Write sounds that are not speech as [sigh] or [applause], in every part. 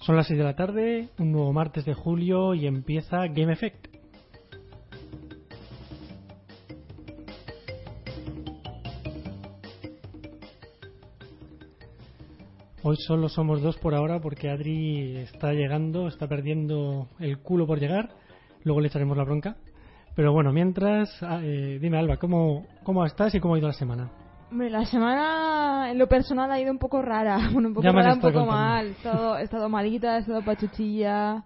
Son las 6 de la tarde, un nuevo martes de julio y empieza Game Effect. Hoy solo somos dos por ahora porque Adri está llegando, está perdiendo el culo por llegar. Luego le echaremos la bronca. Pero bueno, mientras, ah, eh, dime Alba, ¿cómo, ¿cómo estás y cómo ha ido la semana? La semana en lo personal ha ido un poco rara, [laughs] bueno, un poco Ya rara, un poco contando. mal. He estado, he estado malita, he estado pachuchilla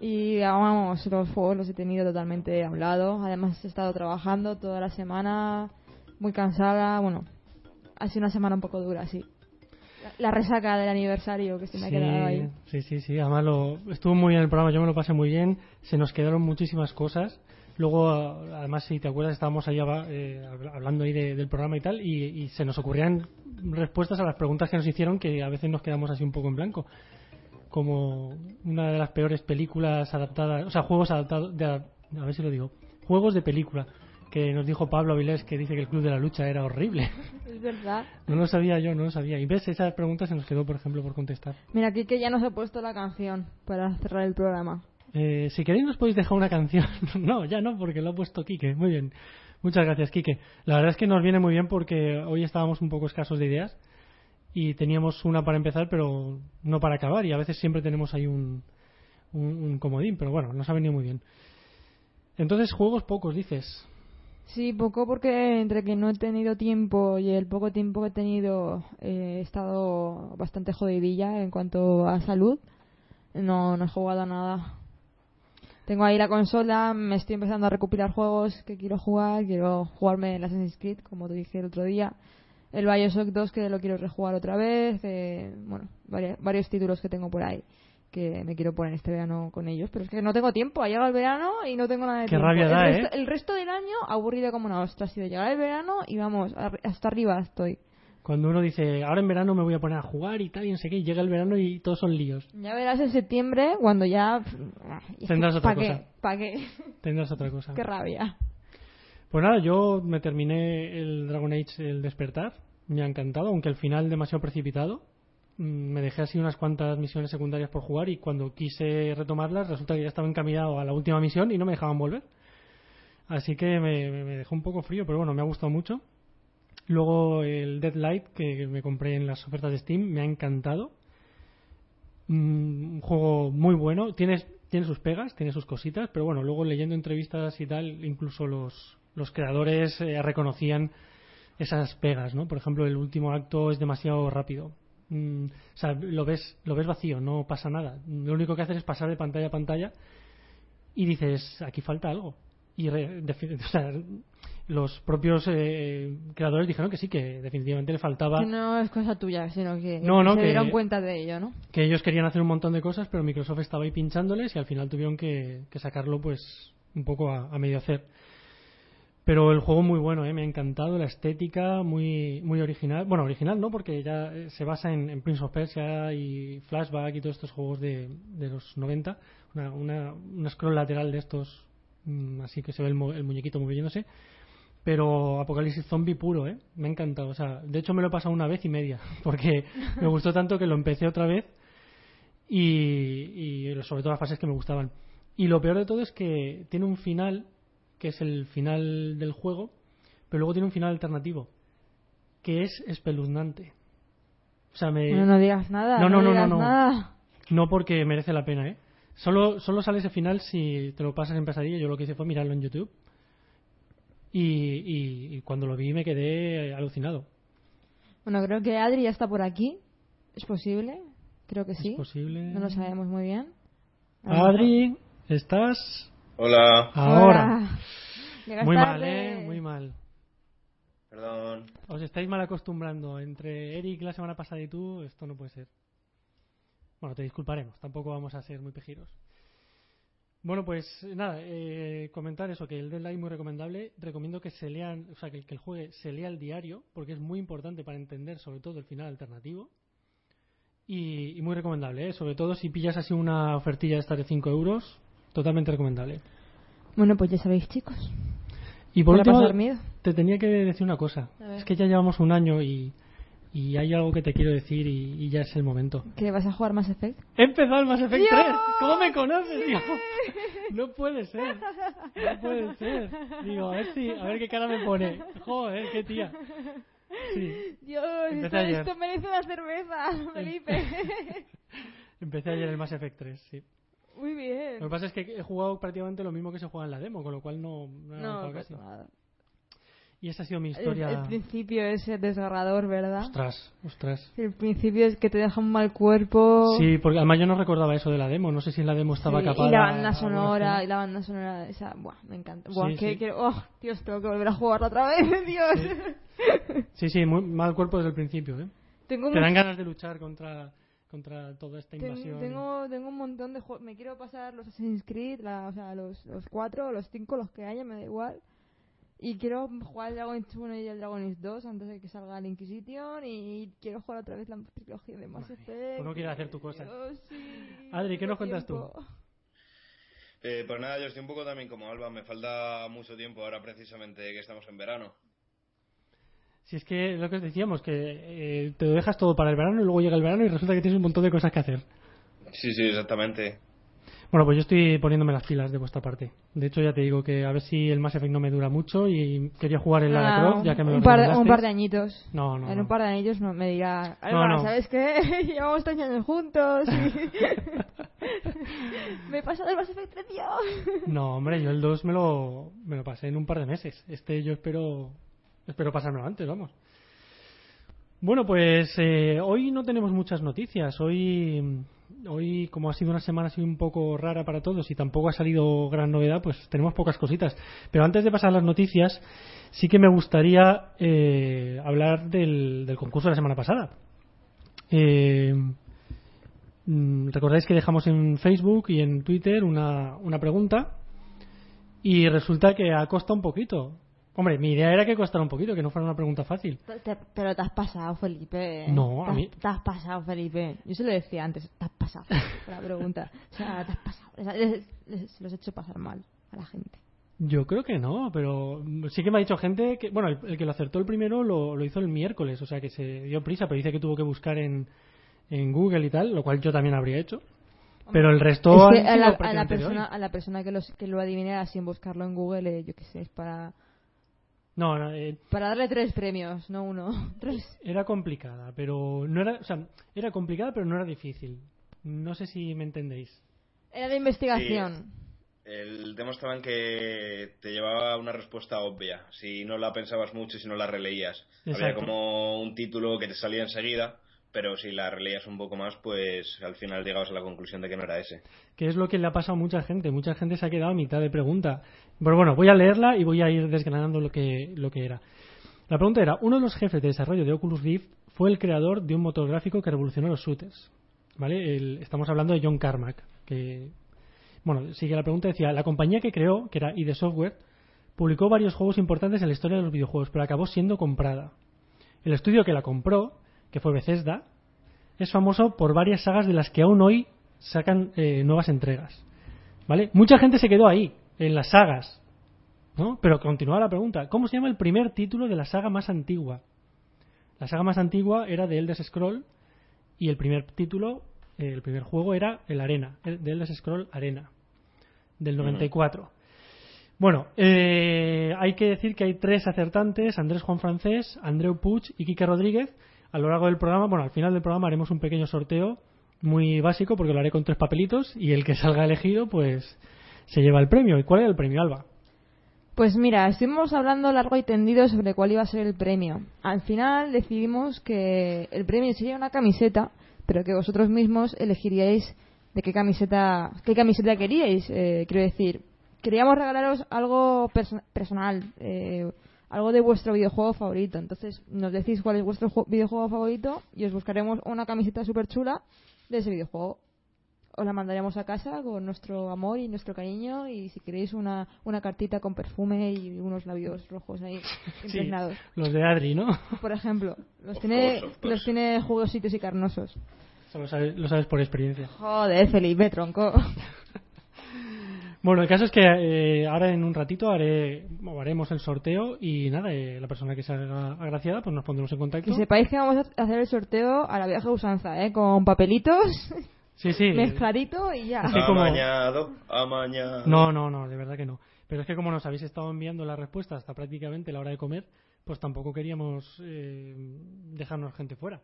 y vamos, los juegos los he tenido totalmente a un lado. Además he estado trabajando toda la semana, muy cansada, bueno, ha sido una semana un poco dura, sí. La, la resaca del aniversario que se me ha quedado ahí. sí, sí, sí. Además lo, estuvo muy bien el programa, yo me lo pasé muy bien. Se nos quedaron muchísimas cosas. Luego, además, si te acuerdas, estábamos allá eh, habl- hablando ahí de- del programa y tal, y, y se nos ocurrían respuestas a las preguntas que nos hicieron que a veces nos quedamos así un poco en blanco. Como una de las peores películas adaptadas, o sea, juegos adaptados, de, a ver si lo digo, juegos de película, que nos dijo Pablo Avilés que dice que el Club de la Lucha era horrible. [laughs] Es verdad. No lo sabía yo, no lo sabía. Y ves, esa pregunta se nos quedó, por ejemplo, por contestar. Mira, aquí que ya nos ha puesto la canción para cerrar el programa. Eh, si queréis nos podéis dejar una canción. [laughs] no, ya no, porque lo ha puesto Quique. Muy bien. Muchas gracias, Quique. La verdad es que nos viene muy bien porque hoy estábamos un poco escasos de ideas y teníamos una para empezar, pero no para acabar. Y a veces siempre tenemos ahí un, comodín, pero bueno, nos ha venido muy bien. Entonces, juegos pocos, dices. Sí, poco porque entre que no he tenido tiempo y el poco tiempo que he tenido eh, he estado bastante jodidilla en cuanto a salud. No, no he jugado a nada. Tengo ahí la consola, me estoy empezando a recopilar juegos que quiero jugar. Quiero jugarme el Assassin's Creed, como te dije el otro día. El Bioshock 2 que lo quiero rejugar otra vez. eh, bueno, varios títulos que tengo por ahí que me quiero poner este verano con ellos. Pero es que no tengo tiempo. Ha llegado el verano y no tengo nada de Qué tiempo. rabia el, da, resto, ¿eh? el resto del año aburrido como una ostra. Ha sido llegar el verano y vamos, hasta arriba estoy. Cuando uno dice, ahora en verano me voy a poner a jugar y tal, y no sé qué, y llega el verano y todos son líos. Ya verás en septiembre cuando ya... Tendrás otra cosa. ¿Para qué? Tendrás otra cosa. Qué rabia. Pues nada, yo me terminé el Dragon Age El Despertar. Me ha encantado, aunque el final demasiado precipitado. Mm, Me dejé así unas cuantas misiones secundarias por jugar y cuando quise retomarlas resulta que ya estaba encaminado a la última misión y no me dejaban volver. Así que me dejó un poco frío, pero bueno, me ha gustado mucho. Luego el Deadlight que me compré en las ofertas de Steam me ha encantado. Mm, un juego muy bueno. Tiene, tiene sus pegas, tiene sus cositas, pero bueno, luego leyendo entrevistas y tal, incluso los, los creadores eh, reconocían esas pegas, ¿no? Por ejemplo, el último acto es demasiado rápido. Mm, o sea, lo ves, lo ves vacío, no pasa nada. Lo único que haces es pasar de pantalla a pantalla y dices, aquí falta algo. Y re- [laughs] o sea, los propios eh, creadores dijeron que sí, que definitivamente le faltaba Que no es cosa tuya, sino que No, no, se que- dieron cuenta de ello, ¿no? que ellos querían hacer un montón de cosas, pero Microsoft estaba ahí pinchándoles y al final tuvieron que, que sacarlo pues un poco a, a medio hacer. Pero el juego muy bueno, ¿eh? me ha encantado, la estética muy muy original. Bueno, original no, porque ya eh, se basa en, en Prince of Persia y Flashback y todos estos juegos de, de los 90. Una, una, un scroll lateral de estos, mm, así que se ve el, mo- el muñequito moviéndose. Pero Apocalipsis Zombie puro, ¿eh? Me ha encantado. O sea, de hecho me lo he pasado una vez y media, [laughs] porque me gustó tanto que lo empecé otra vez y, y sobre todo las fases que me gustaban. Y lo peor de todo es que tiene un final, que es el final del juego, pero luego tiene un final alternativo, que es espeluznante. O sea, me... No, no digas nada. No, no, no, no, digas no. nada. No porque merece la pena, ¿eh? Solo, solo sale ese final si te lo pasas en pesadilla. Yo lo que hice fue mirarlo en YouTube. Y, y- y cuando lo vi me quedé alucinado. Bueno, creo que Adri ya está por aquí. ¿Es posible? Creo que sí. ¿Es posible? No lo sabemos muy bien. Adri, ¿estás Hola, ahora? Hola. Muy mal. ¿eh? Muy mal. perdón. Os estáis mal acostumbrando. Entre Eric la semana pasada y tú, esto no puede ser. Bueno, te disculparemos. Tampoco vamos a ser muy pejiros. Bueno, pues nada, eh, comentar eso, que el deadline muy recomendable. Recomiendo que se lean, o sea, que el que el juegue se lea el diario, porque es muy importante para entender sobre todo el final alternativo. Y, y muy recomendable, ¿eh? sobre todo si pillas así una ofertilla de estas de 5 euros, totalmente recomendable. Bueno, pues ya sabéis, chicos. Y por último, te tenía que decir una cosa. Es que ya llevamos un año y, y hay algo que te quiero decir y, y ya es el momento. ¿Que vas a jugar Mass Effect? He empezado el Mass Effect ¡Dios! 3. ¿Cómo me conoces, tío? No puede ser. No puede ser. Digo, a ver si, a ver qué cara me pone. Joder, qué tía. Sí, Dios, esto, esto merece una cerveza, Felipe. [laughs] empecé ayer el Mass Effect 3, sí. Muy bien. Lo que pasa es que he jugado prácticamente lo mismo que se juega en la demo, con lo cual no, no he No, avanzado pues casi. nada. Y esa ha sido mi El, historia. el principio es desgarrador, ¿verdad? Ostras, ostras. El principio es que te deja un mal cuerpo. Sí, porque además yo no recordaba eso de la demo. No sé si en la demo estaba Sí, capada. Y la banda sonora, y la banda sonora, esa, buah, me encanta. Buah, Sí, que sí. quiero, oh, Dios, tengo que volver a jugarla otra vez, [laughs] Dios. Sí, sí, muy mal cuerpo desde el principio, ¿eh? tengo, Te dan ganas de luchar contra, contra toda esta invasión. tengo, tengo un montón de juegos. Me quiero pasar los Assassin's Creed, la- o sea, los, los cuatro, los cinco, los que haya, me da igual. Y quiero jugar el Dragon Age 1 y el Dragon Age 2 antes de que salga el Inquisition. Y quiero jugar otra vez la trilogía de Mass Effect. uno quiere hacer tu cosa. Sí, [laughs] Adri, ¿qué nos cuentas tú? Eh, pues nada, yo estoy un poco también como Alba, me falta mucho tiempo ahora precisamente que estamos en verano. Si es que lo que os decíamos, que eh, te lo dejas todo para el verano y luego llega el verano y resulta que tienes un montón de cosas que hacer. Sí, sí, exactamente. Bueno, pues yo estoy poniéndome las pilas de vuestra parte. De hecho, ya te digo que a ver si el Mass Effect no me dura mucho y quería jugar en Lara Ah, Croft, ya que me lo un, par un par de añitos. No, no, en no. un par de años no, me dirá, Alba, no. ¿sabes qué? [laughs] Llevamos tres años juntos y... [laughs] me he pasado el Mass Effect 3, tío. No, [laughs] hombre, yo el 2 me lo, me lo pasé en un par de meses. Este yo espero espero pasármelo antes, vamos. Bueno, pues eh, hoy no tenemos muchas noticias. Hoy, hoy, como ha sido una semana así un poco rara para todos y tampoco ha salido gran novedad, pues tenemos pocas cositas. Pero antes de pasar a las noticias, sí que me gustaría eh, hablar del, del concurso de la semana pasada. Eh, mm, Recordáis que dejamos en Facebook y en Twitter una, una pregunta y resulta que ha costado un poquito. Hombre, mi idea era que costara un poquito, que no fuera una pregunta fácil. Te- te- pero te has pasado, Felipe. No, a te, mí- Te has pasado, Felipe. Yo se lo decía antes, te has pasado [laughs] la pregunta. O sea, te has pasado. Les- les- se los he hecho pasar mal a la gente. Yo creo que no, pero sí que me ha dicho gente que, bueno, el, el que lo acertó el primero lo, lo hizo el miércoles, o sea que se dio prisa, pero dice que tuvo que buscar en, en Google y tal, lo cual yo también habría hecho. Pero el resto Es que a la, a la persona, a la persona que, los, que lo adivinara sin buscarlo en Google, eh, yo qué sé, es para, No, no, eh, para darle tres premios, no uno. [laughs] Tres. era complicada, pero no era, o sea, era complicada, pero no era difícil. No sé si me entendéis. Era de investigación. El estaba en que te llevaba una respuesta obvia, si no la pensabas mucho y si no la releías. Había como un título que te salía enseguida, pero si la releías un poco más, pues al final llegabas a la conclusión de que no era ese. que es lo que le ha pasado a mucha gente. Mucha gente se ha quedado a mitad de pregunta. Pero bueno, voy a leerla y voy a ir desgranando lo que, lo que era. La pregunta era, uno de los jefes de desarrollo de Oculus Rift fue el creador de un motor gráfico que revolucionó los shooters. ¿Vale? El- estamos hablando de John Carmack, que... Bueno, sigue la pregunta, decía, la compañía que creó, que era ID Software, publicó varios juegos importantes en la historia de los videojuegos, pero acabó siendo comprada. El estudio que la compró, que fue Bethesda, es famoso por varias sagas de las que aún hoy sacan eh, nuevas entregas. ¿Vale? Mucha gente se quedó ahí, en las sagas. ¿no? Pero continúa la pregunta. ¿Cómo se llama el primer título de la saga más antigua? La saga más antigua era de Elder Scroll y el primer título, eh, el primer juego era el Arena, el de Elder Scroll Arena, del 94. Bueno, eh, hay que decir que hay tres acertantes, Andrés Juan Francés, Andreu Puig y Quique Rodríguez. A lo largo del programa, bueno, al final del programa haremos un pequeño sorteo muy básico porque lo haré con tres papelitos y el que [laughs] salga elegido pues se lleva el premio. ¿Y cuál era el premio, Alba? Pues mira, estuvimos hablando largo y tendido sobre cuál iba a ser el premio. Al final decidimos que el premio sería una camiseta, pero que vosotros mismos elegiríais de qué camiseta, qué camiseta queríais. Eh, quiero decir, queríamos regalaros algo perso- personal, eh, algo de vuestro videojuego favorito. Entonces nos decís cuál es vuestro ju- videojuego favorito y os buscaremos una camiseta súper chula de ese videojuego. Os la mandaremos a casa con nuestro amor y nuestro cariño y si queréis una, una cartita con perfume y unos labios rojos ahí [laughs] Sí, impregnados. los de Adri, ¿no? Por ejemplo, los Of tiene, course, of course. los tiene jugositos y carnosos. Eso lo sabes, lo sabes por experiencia. Joder, Felipe, tronco. [laughs] Bueno, el caso es que eh, ahora en un ratito haré, o haremos el sorteo y nada, eh, la persona que se haga agraciada, pues nos pondremos en contacto. Que sepáis que vamos a hacer el sorteo a la vieja usanza, ¿eh? Con papelitos, Sí, sí. [laughs] mezcladito y ya. Sí, como- Amañado, amañado. No, no, no, de verdad que no. Pero es que como nos habéis estado enviando la respuesta hasta prácticamente la hora de comer, pues tampoco queríamos eh, dejarnos gente fuera.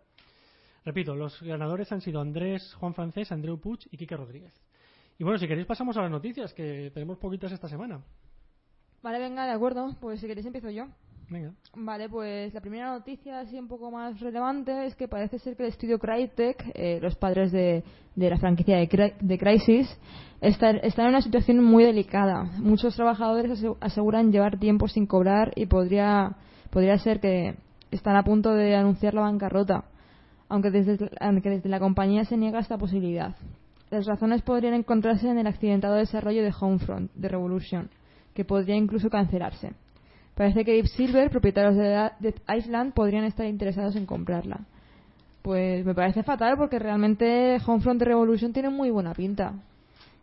Repito, los ganadores han sido Andrés Juan Francés, Andreu Puig y Quique Rodríguez. Y bueno, si queréis pasamos a las noticias, que tenemos poquitas esta semana. Vale, venga, de acuerdo. Pues si queréis empiezo yo. Venga. Vale, pues la primera noticia así un poco más relevante es que parece ser que el estudio Crytek, eh, los padres de, de la franquicia de, Cry- de Crysis, está- están en una situación muy delicada. Muchos trabajadores ase- aseguran llevar tiempo sin cobrar y podría, podría ser que están a punto de anunciar la bancarrota, aunque desde, aunque desde la compañía se niega esta posibilidad. Las razones podrían encontrarse en el accidentado desarrollo de Homefront, de Revolution, que podría incluso cancelarse. Parece que Deep Silver, propietarios de Dead Island, podrían estar interesados en comprarla. Pues me parece fatal porque realmente Homefront de Revolution tiene muy buena pinta.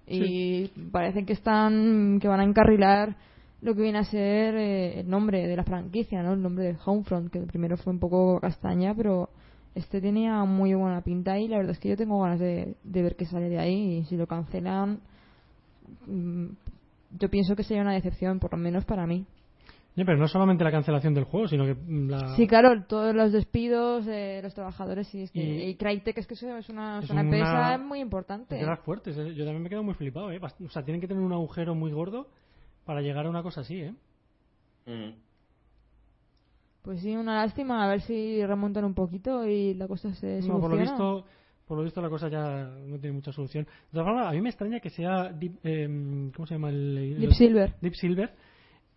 Y parece que están que van a encarrilar lo que viene a ser eh, el nombre de la franquicia, ¿no? El nombre de Homefront, que primero fue un poco castaña, pero este tenía muy buena pinta y la verdad es que yo tengo ganas de, de ver qué sale de ahí y si lo cancelan mm, yo pienso que sería una decepción, por lo menos para mí. Ya, pero no solamente la cancelación del juego, sino que mm, la... Sí, claro, todos los despidos de los trabajadores y, es que, Y- y Crytek es que eso es una, es Es una una- empresa muy importante. de las fuertes. ¿eh? Yo también me quedo muy flipado, ¿eh? O sea, tienen que tener un agujero muy gordo para llegar a una cosa así, ¿eh? Mm. Pues sí, una lástima, a ver si remontan un poquito y la cosa se No, por lo soluciona. visto, por lo visto la cosa ya no tiene mucha solución. De formas, a mí me extraña que sea Deep, em, ¿cómo se llama el, el- Deep Silver. Deep Silver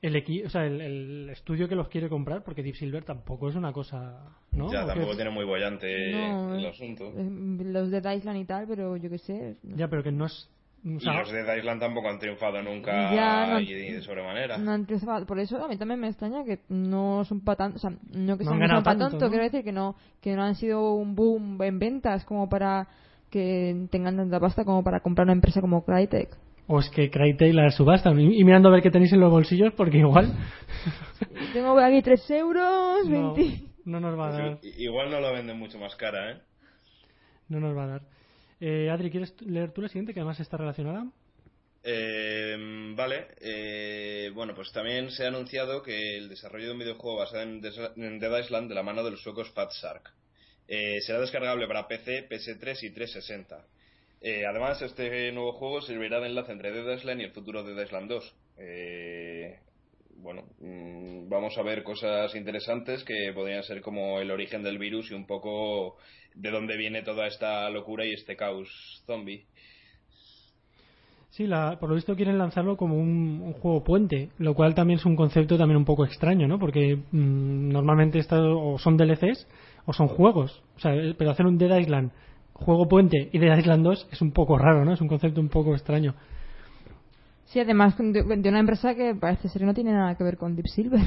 el equi- o sea, el, el estudio que los quiere comprar, porque Deep Silver tampoco es una cosa, ¿no? Ya, ¿O tampoco tiene muy bollante No, el eh, asunto. Eh, Los de Island y tal, pero yo qué sé. no- Ya, pero que no es, o Y los de Dead Island tampoco han triunfado nunca Ya, no- y de sobremanera. no han triunfado. Por eso a mí también me extraña que no son para tanto, o sea, no que No sean, han no ganado son pa' tanto, tonto, ¿no? quiero decir que no, que no han sido un boom en ventas como para que tengan tanta pasta como para comprar una empresa como Crytek. o es que Crytek la subastan. Y, y mirando a ver qué tenéis en los bolsillos, porque igual [laughs] Tengo aquí 3 euros, no, 20. no nos va a dar. I- Igual no lo venden mucho más cara, ¿eh? No nos va a dar. Eh, Adri, ¿quieres leer tú la siguiente, que además está relacionada? Eh, vale, eh, bueno, pues también se ha anunciado que el desarrollo de un videojuego basado en, Dead Island de la mano de los suecos Fat Shark eh, será descargable para PC, PS3 y 360. Eh, además, este nuevo juego servirá de enlace entre Dead Island y el futuro de Dead Island 2. Eh, bueno, mm, vamos a ver cosas interesantes que podrían ser como el origen del virus y un poco de dónde viene toda esta locura y este caos zombie. Sí, la, por lo visto quieren lanzarlo como un, un juego puente, lo cual también es un concepto también un poco extraño, ¿no? Porque mm, normalmente esto o son DLCs o son juegos. O sea, eh, pero hacer un Dead Island, juego puente y Dead Island 2 es un poco raro, ¿no? Es un concepto un poco extraño. Sí, además de, de una empresa que parece ser que no tiene nada que ver con Deep Silver.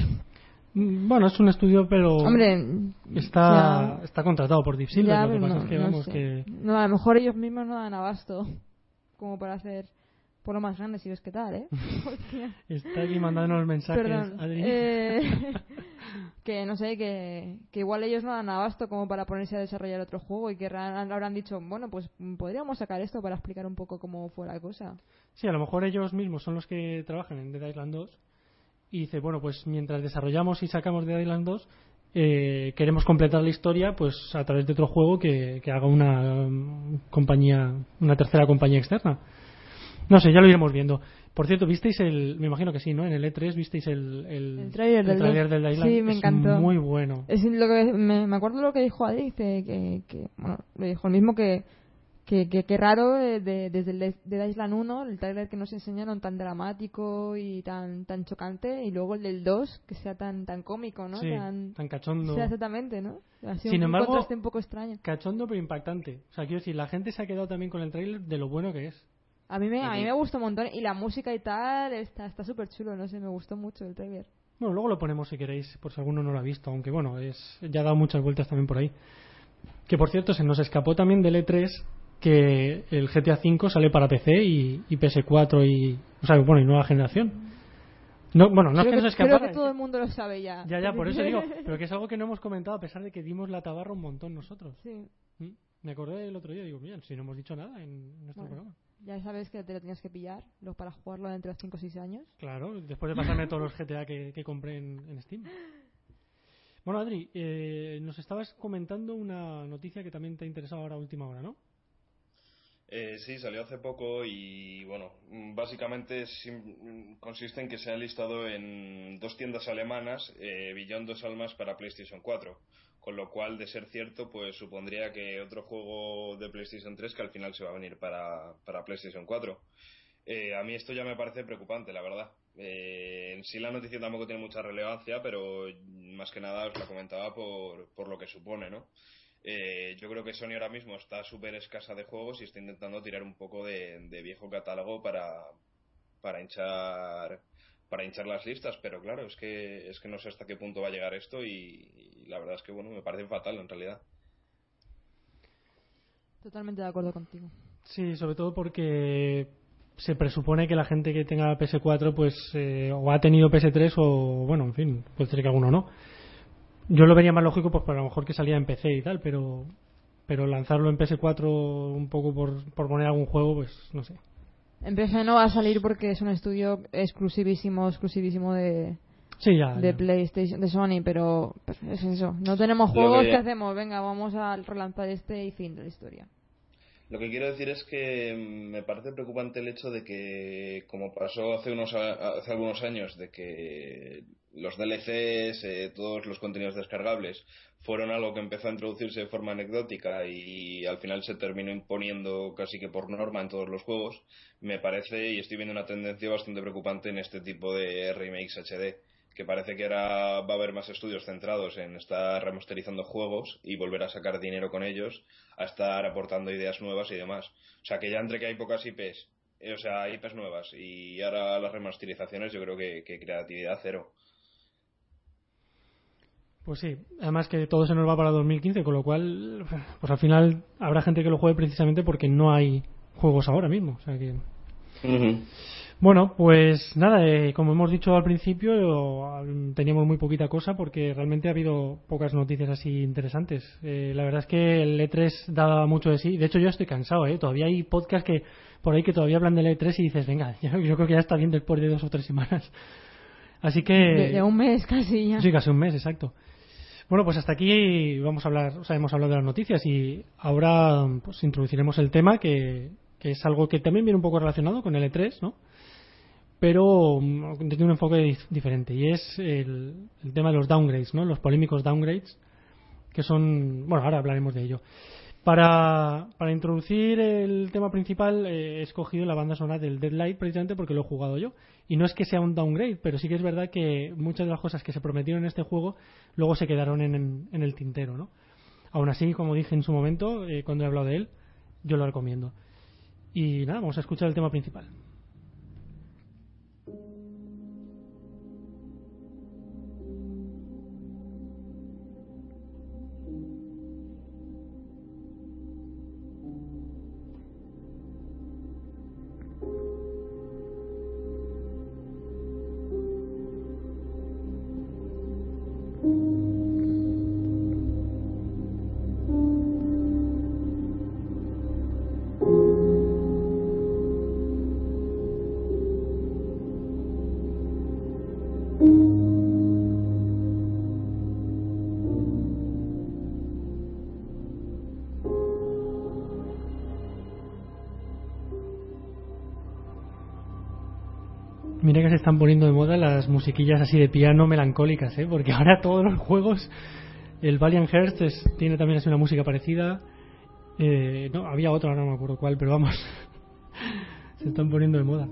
Mm, Bueno, es un estudio, pero Hombre, está, ya- está contratado por Deep Silver. ya, lo que pasa no, es que, no vamos, sé. que No, a lo mejor ellos mismos no dan abasto como para hacer por lo más grande, si ves qué tal, ¿eh? [laughs] Está aquí mandándonos mensajes. Perdón. Adri. Eh, [laughs] que no sé, que, que igual ellos no dan abasto como para ponerse a desarrollar otro juego y que habrán dicho, bueno, pues podríamos sacar esto para explicar un poco cómo fue la cosa. Sí, a lo mejor ellos mismos son los que trabajan en Dead Island 2 y dice, bueno, pues mientras desarrollamos y sacamos Dead Island 2, eh, queremos completar la historia pues a través de otro juego que, que haga una um, compañía, una tercera compañía externa. No sé, ya lo iremos viendo. Por cierto, ¿visteis el, me imagino que sí, ¿no? En el E3 visteis el, el, El tráiler del del Island. Sí, me Es encantó. muy bueno. Es lo que me, me acuerdo lo que dijo Adri, dice que, que bueno, lo dijo el mismo que que, que, que raro eh, de- desde el de, Island 1, el trailer que nos enseñaron tan dramático y tan tan chocante y luego el del 2 que sea tan tan cómico, ¿no? Sí, tan, tan cachondo. sea exactamente, ¿no? Ha sido Sin un embargo- contraste un poco extraño. Cachondo pero impactante. O sea, quiero decir, la gente se ha quedado también con el tráiler de lo bueno que es. A mí me a mí me gustó un montón y la música y tal está está súper chulo, no sé, me gustó mucho el trailer. Bueno, luego lo ponemos si queréis, por si alguno no lo ha visto, aunque bueno, es ya ha dado muchas vueltas también por ahí. Que por cierto, se nos escapó también del E3 que el GTA V sale para PC y, y PS4 y, o sea, bueno, y nueva generación. No, bueno, no es creo que, que, nos creo escapara. que todo el mundo lo sabe ya. Ya, ya, por eso digo, [laughs] pero que es algo que no hemos comentado a pesar de que dimos la tabarra un montón nosotros. Sí. ¿Mm? Me acordé el otro día, digo, mira, si no hemos dicho nada en nuestro Bueno. programa. Ya sabes que te lo tienes que pillar lo para jugarlo dentro de 5 o 6 años. Claro, después de pasarme todos los GTA que, que compré en, en Steam. Bueno, Adri, eh, nos estabas comentando una noticia que también te ha interesado ahora a última hora, ¿no? Eh, sí, salió hace poco y bueno, básicamente consiste en que se ha listado en dos tiendas alemanas eh, Dos Almas para PlayStation 4, con lo cual, de ser cierto, pues supondría que otro juego de PlayStation 3 que al final se va a venir para, para PlayStation 4. Eh, a mí esto ya me parece preocupante, la verdad. Eh, en sí la noticia tampoco tiene mucha relevancia, pero más que nada os la comentaba por, por lo que supone, ¿no? Eh, yo creo que Sony ahora mismo está súper escasa de juegos y está intentando tirar un poco de, de viejo catálogo para, para hinchar para hinchar las listas, pero claro, es que es que no sé hasta qué punto va a llegar esto y, y la verdad es que bueno, me parece fatal en realidad. Totalmente de acuerdo contigo. Sí, sobre todo porque se presupone que la gente que tenga PS4 pues eh, o ha tenido PS3 o bueno, en fin, puede ser que alguno no. Yo lo vería más lógico pues para a lo mejor que salía en PC y tal, pero pero lanzarlo en PS4 un poco por, por poner algún juego, pues no sé. En PC no va a salir porque es un estudio exclusivísimo, exclusivísimo de, Sí, ya. de ya. PlayStation, de Sony, pero pues, es eso. No tenemos juegos, que- ¿qué hacemos? Venga, vamos a relanzar este y fin de la historia. Lo que quiero decir es que me parece preocupante el hecho de que, como pasó hace, unos, hace algunos años, de que los DLCs, eh, todos los contenidos descargables, fueron algo que empezó a introducirse de forma anecdótica y al final se terminó imponiendo casi que por norma en todos los juegos, me parece y estoy viendo una tendencia bastante preocupante en este tipo de remakes HD que parece que ahora va a haber más estudios centrados en estar remasterizando juegos y volver a sacar dinero con ellos, a estar aportando ideas nuevas y demás. O sea que ya entre que hay pocas IPs, eh, o sea, IPs nuevas y ahora las remasterizaciones, yo creo que, que creatividad cero. Pues sí, además que todo se nos va para 2015, con lo cual, pues al final habrá gente que lo juegue precisamente porque no hay juegos ahora mismo. O sea que. Bueno, pues nada, eh, como hemos dicho al principio, teníamos muy poquita cosa porque realmente ha habido pocas noticias así interesantes. Eh, la verdad es que el E3 da mucho de sí. De hecho, yo estoy cansado, ¿eh? Todavía hay podcasts que por ahí que todavía hablan del E3 y dices, venga, [laughs] ya- yo creo que ya está bien después de dos o tres semanas. Así que. De, de un mes casi ya. Sí, casi un mes, exacto. Bueno, pues hasta aquí vamos a hablar, o sea, hemos hablado de las noticias y ahora pues introduciremos el tema que, que es algo que también viene un poco relacionado con el E3, ¿no? Pero mm, desde un enfoque dif- diferente y es el, el tema de los downgrades, ¿no? Los polémicos downgrades que son, bueno, ahora hablaremos de ello. Para, para introducir el tema principal eh, he escogido la banda sonora del Deadlight precisamente porque lo he jugado yo. Y no es que sea un downgrade, pero sí que es verdad que muchas de las cosas que se prometieron en este juego luego se quedaron en, en- en el tintero, ¿no? Aún así, como dije en su momento, eh, cuando he hablado de él, yo lo recomiendo. Y nada, vamos a escuchar el tema principal. Están poniendo de moda las musiquillas así de piano melancólicas, ¿eh? Porque ahora todos los juegos, el Valiant Hearts tiene también así una música parecida. Eh, no, había ahora no me acuerdo cuál, pero vamos, [laughs] se están poniendo de moda.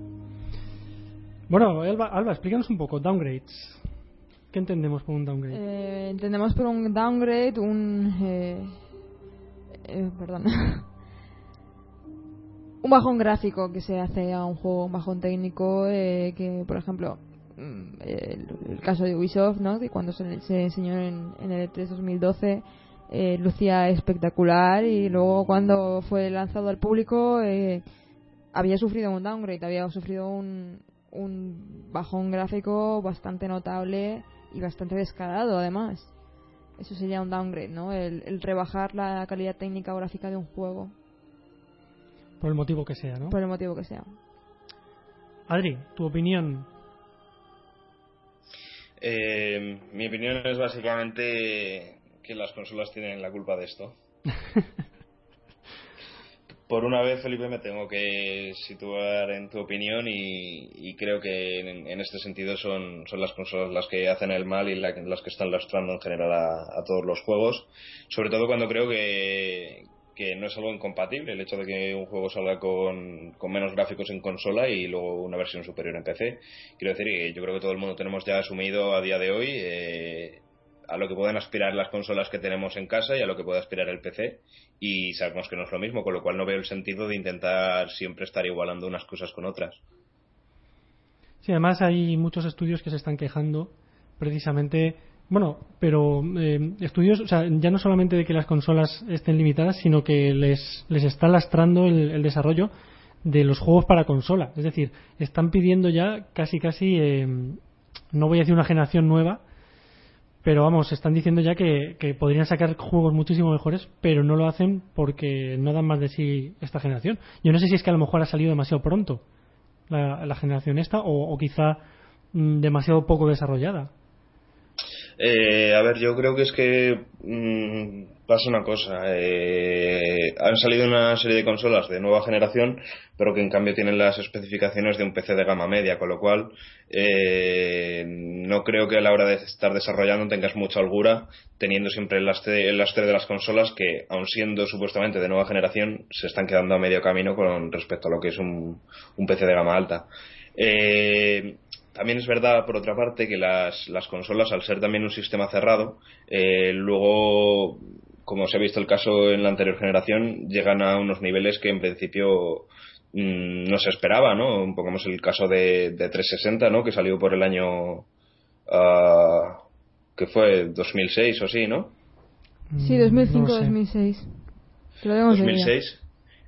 Bueno, Alba, Alba, explícanos un poco, downgrades. ¿Qué entendemos por un downgrade? Eh, entendemos por un downgrade un. Eh, eh, perdón. [laughs] un bajón gráfico que se hace a un juego, un bajón técnico eh, que, por ejemplo, mm, el, caso de Ubisoft, ¿no? Cuando se, se enseñó en, en el E3 2012 eh, lucía espectacular y luego cuando fue lanzado al público eh, había sufrido un downgrade, había sufrido un, un bajón gráfico bastante notable y bastante descarado además. Eso sería un downgrade, ¿no? El, el rebajar la calidad técnica o gráfica de un juego. Por el motivo que sea, ¿no? Por el motivo que sea. Adri, tu opinión. Eh, mi opinión es básicamente que las consolas tienen la culpa de esto. [laughs] Por una vez, Felipe, me tengo que situar en tu opinión y, creo que en, este sentido son, son las consolas las que hacen el mal y las que están lastrando en general a, todos los juegos. Sobre todo cuando creo que, que no es algo incompatible el hecho de que un juego salga con, con, menos gráficos en consola y luego una versión superior en PC. Quiero decir yo creo que todo el mundo tenemos ya asumido a día de hoy eh, a lo que pueden aspirar las consolas que tenemos en casa y a lo que puede aspirar el PC y sabemos que no es lo mismo, con lo cual no veo el sentido de intentar siempre estar igualando unas cosas con otras. Sí, además hay muchos estudios que se están quejando precisamente, bueno, pero eh, estudios, o sea, ya no solamente de que las consolas estén limitadas, sino que les, les está lastrando el, desarrollo de los juegos para consola. Es decir, están pidiendo ya casi, casi, eh, no voy a decir una generación nueva, pero vamos, están diciendo ya que, podrían sacar juegos muchísimo mejores, pero no lo hacen porque no dan más de sí esta generación. Yo no sé si es que a lo mejor ha salido demasiado pronto la, generación esta o, quizá mm, demasiado poco desarrollada. Eh, a ver, yo creo que es que mm, pasa una cosa. Eh, han salido una serie de consolas de nueva generación, pero que en cambio tienen las especificaciones de un PC de gama media, con lo cual eh, no creo que a la hora de estar desarrollando tengas mucha holgura, teniendo siempre el lastre, el lastre de las consolas que, aun siendo supuestamente de nueva generación, se están quedando a medio camino con respecto a lo que es un, un PC de gama alta. Eh, también es verdad, por otra parte, que las, las consolas, al ser también un sistema cerrado, eh, luego, como se ha visto el caso en la anterior generación, llegan a unos niveles que en principio mm, no se esperaba, ¿no? Pongamos el caso de, de 360, ¿no? Que salió por el año... Uh, que fue 2006 o sí, ¿no? Sí, 2005-2006. 2006.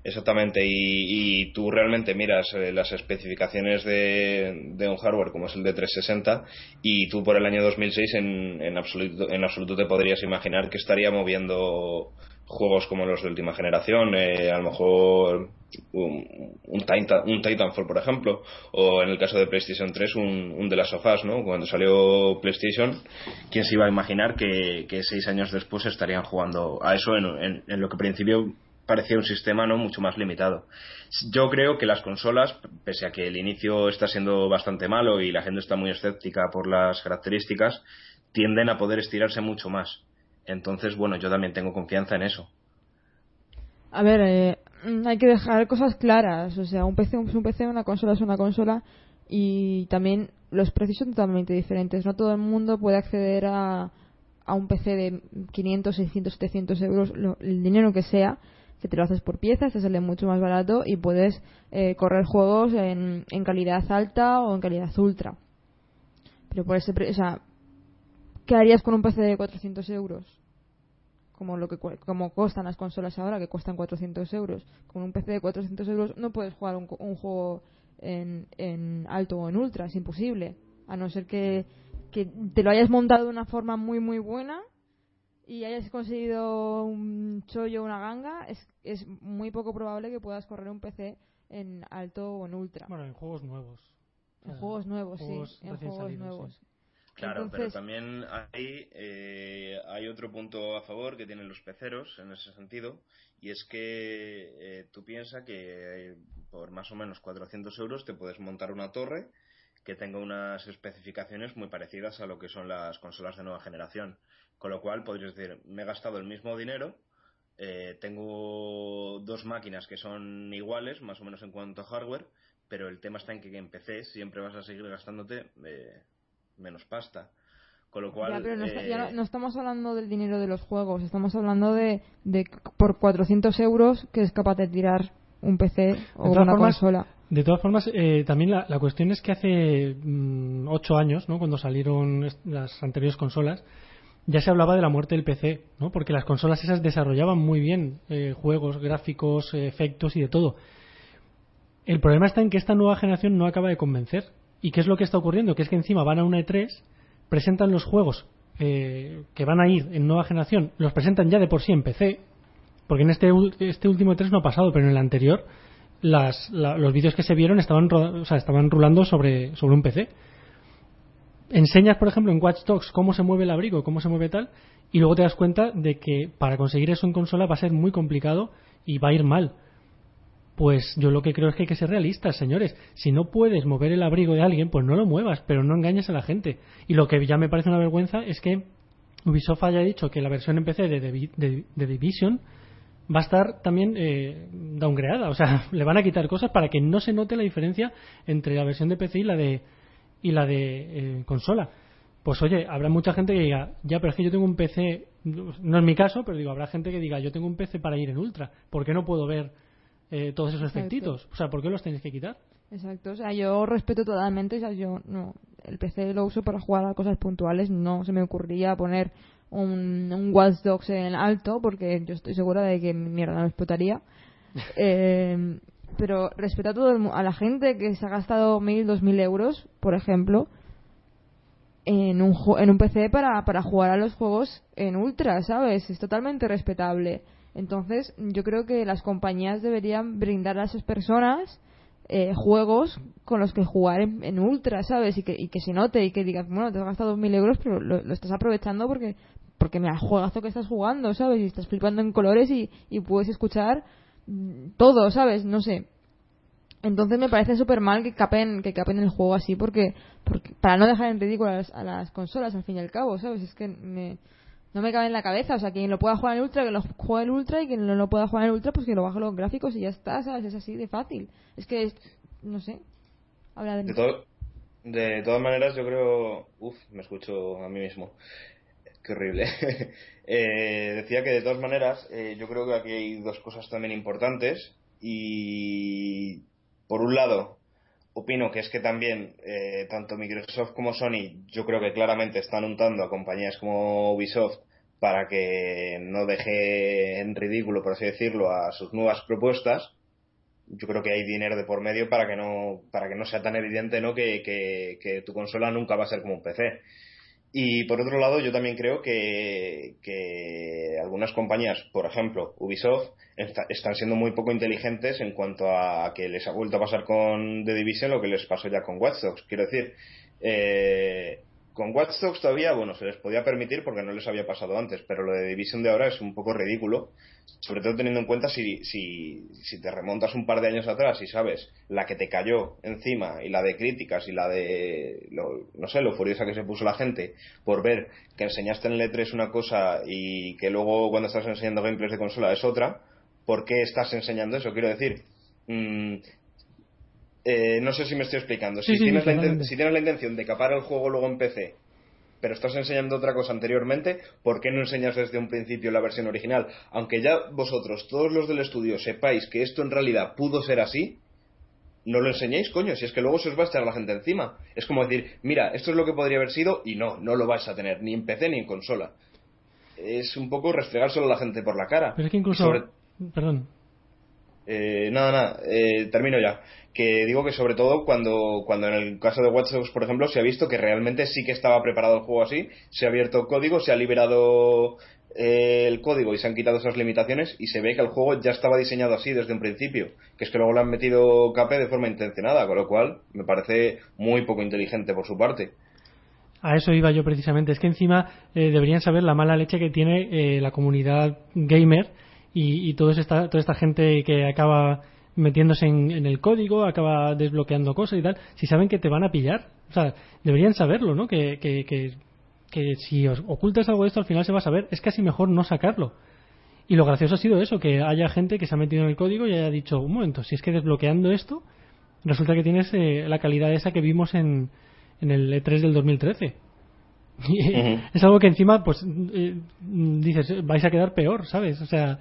Exactamente, y, tú realmente miras eh, las especificaciones de, un hardware como es el de 360 y tú por el año 2006 en, en, absoluto, en absoluto te podrías imaginar que estaría moviendo juegos como los de última generación, eh, a lo mejor un, un, Titanfall, por ejemplo, o en el caso de PlayStation 3, un, de las sofás, ¿no? Cuando salió PlayStation, ¿quién se iba a imaginar que, seis años después estarían jugando a eso en, en lo que principio parecía un sistema no mucho más limitado. Yo creo que las consolas, pese a que el inicio está siendo bastante malo y la gente está muy escéptica por las características, tienden a poder estirarse mucho más. Entonces, bueno, yo también tengo confianza en eso. A ver, eh, hay que dejar cosas claras. O sea, un PC es un PC, una consola es una consola y también los precios son totalmente diferentes. No todo el mundo puede acceder a, a un PC de 500, 600, 700 euros, el dinero que sea, que te lo haces por piezas, te sale mucho más barato y puedes eh, correr juegos en, en, calidad alta o en calidad ultra. Pero por ese o sea, ¿qué harías con un PC de 400 euros? Como lo que como cuestan las consolas ahora, que cuestan 400 euros. Con un PC de 400 euros no puedes jugar un, un juego en, en alto o en ultra, es imposible. A no ser que, que te lo hayas montado de una forma muy muy buena y hayas conseguido un chollo o una ganga, es, es muy poco probable que puedas correr un PC en alto o en ultra. Bueno, en juegos nuevos. En juegos nuevos, sí. En juegos nuevos. Claro, pero también hay, eh, hay otro punto a favor que tienen los peceros en ese sentido, y es que eh, tú piensas que por más o menos 400 euros te puedes montar una torre que tenga unas especificaciones muy parecidas a lo que son las consolas de nueva generación. Con lo cual podrías decir, me he gastado el mismo dinero, eh, tengo dos máquinas que son iguales, más o menos en cuanto a hardware, pero el tema está en que en PC siempre vas a seguir gastándote eh, menos pasta. Con lo cual. pero eh, no, estamos hablando del dinero de los juegos, estamos hablando de, de por 400 euros que es capaz de tirar un PC o una consola. De todas formas, también la, cuestión es que hace 8 mm, años, ¿no? cuando salieron las anteriores consolas, ya se hablaba de la muerte del PC, ¿no? Porque las consolas esas desarrollaban muy bien eh, juegos, gráficos, efectos y de todo. El problema está en que esta nueva generación no acaba de convencer. ¿Y qué es lo que está ocurriendo? Que es que encima van a una E3, presentan los juegos eh, que van a ir en nueva generación, los presentan ya de por sí en PC, porque en este, este último E3 no ha pasado, pero en el anterior las, los vídeos que se vieron estaban, o sea, estaban rulando sobre, sobre un PC enseñas, por ejemplo, en Watch Dogs cómo se mueve el abrigo, cómo se mueve tal, y luego te das cuenta de que para conseguir eso en consola va a ser muy complicado y va a ir mal. Pues yo lo que creo es que hay que ser realistas, señores. Si no puedes mover el abrigo de alguien, pues no lo muevas, pero no engañes a la gente. Y lo que ya me parece una vergüenza es que Ubisoft haya dicho que la versión en PC de, Division va a estar también eh, downgradada. O sea, [laughs] le van a quitar cosas para que no se note la diferencia entre la versión de PC y la de, y la de eh, consola. Pues oye, habrá mucha gente que diga, ya, pero es que yo tengo un PC, no es mi caso, pero digo, habrá gente que diga, yo tengo un PC para ir en ultra, ¿por qué no puedo ver eh, todos esos efectitos? O sea, ¿por qué los tenéis que quitar? Exacto, o sea, yo respeto totalmente, o sea, yo no, el PC lo uso para jugar a cosas puntuales, no se me ocurría poner un, un Watch Dogs en alto, porque yo estoy segura de que mi mierda no explotaría. [laughs] eh, pero respeto a, todo a la gente que se ha gastado mil, dos mil euros, por ejemplo, en un, en un PC para, para jugar a los juegos en ultra, ¿sabes? Es totalmente respetable. Entonces, yo creo que las compañías deberían brindar a esas personas eh, juegos con los que jugar en, ultra, ¿sabes? Y que, y que se note y que digas, bueno, te has gastado dos mil euros, pero lo, estás aprovechando porque porque me juegazo que estás jugando, ¿sabes? Y estás flipando en colores y, y puedes escuchar todo, ¿sabes? No sé. Entonces me parece súper mal que capen, que capen el juego así porque, porque para no dejar en ridículo a las, consolas al fin y al cabo, ¿sabes? Es que no me cabe en la cabeza. O sea, quien lo pueda jugar en Ultra, que lo juegue en Ultra y quien no lo pueda jugar en Ultra, pues que lo baje los gráficos y ya está, ¿sabes? Es así de fácil. Es que, no sé. Habla de... De, de todas maneras, yo creo... Uf, me escucho a mí mismo. Qué horrible. [laughs] Eh, decía que de todas maneras, eh, yo creo que aquí hay dos cosas también importantes y por un lado, opino que es que también eh, tanto Microsoft como Sony, yo creo que claramente están untando a compañías como Ubisoft para que no deje en ridículo, por así decirlo, a sus nuevas propuestas. Yo creo que hay dinero de por medio para que no, para que no sea tan evidente ¿no? que, que tu consola nunca va a ser como un PC. Y por otro lado, yo también creo que, algunas compañías, por ejemplo, Ubisoft, están siendo muy poco inteligentes en cuanto a que les ha vuelto a pasar con The Division lo que les pasó ya con Watch. Quiero decir, eh, con Watch Dogs todavía, bueno, se les podía permitir porque no les había pasado antes, pero lo de Division de ahora es un poco ridículo sobre todo teniendo en cuenta si, si, si, te remontas un par de años atrás y sabes la que te cayó encima y la de críticas y la de, no sé, lo furiosa que se puso la gente por ver que enseñaste en el E3 una cosa y que luego cuando estás enseñando gameplays de consola es otra, ¿por qué estás enseñando eso? Quiero decir, mm, eh, no sé si me estoy explicando. si, tienes la si tienes la intención de capar el juego luego en PC pero estás enseñando otra cosa anteriormente, ¿por qué no enseñas desde un principio la versión original? Aunque ya vosotros, todos los del estudio, sepáis que esto en realidad pudo ser así, no lo enseñéis, coño, si es que luego se os va a echar la gente encima. Es como decir, mira, esto es lo que podría haber sido y no, no lo vais a tener, ni en PC ni en consola. Es un poco restregárselo a la gente por la cara. Pero es que incluso... Perdón. Eh, nada, nada, eh, termino ya que digo que sobre todo cuando, cuando en el caso de Watch Dogs, por ejemplo, se ha visto que realmente sí que estaba preparado el juego así, se ha abierto código, se ha liberado eh, el código y se han quitado esas limitaciones y se ve que el juego ya estaba diseñado así desde un principio, que es que luego le han metido KP de forma intencionada, con lo cual me parece muy poco inteligente por su parte. A eso iba yo precisamente, es que encima eh, deberían saber la mala leche que tiene eh, la comunidad gamer y, y toda, esta, toda esta gente que acaba metiéndose en, el código, acaba desbloqueando cosas y tal, si saben que te van a pillar. O sea, deberían saberlo, ¿no? Que, que, que, si ocultas algo de esto al final se va a saber, es casi mejor no sacarlo. Y lo gracioso ha sido eso, que haya gente que se ha metido en el código y haya dicho, un momento, si es que desbloqueando esto, resulta que tienes eh, la calidad esa que vimos en, en el E3 del 2013. [laughs] es algo que encima, pues, eh, dices, vais a quedar peor, ¿sabes? O sea,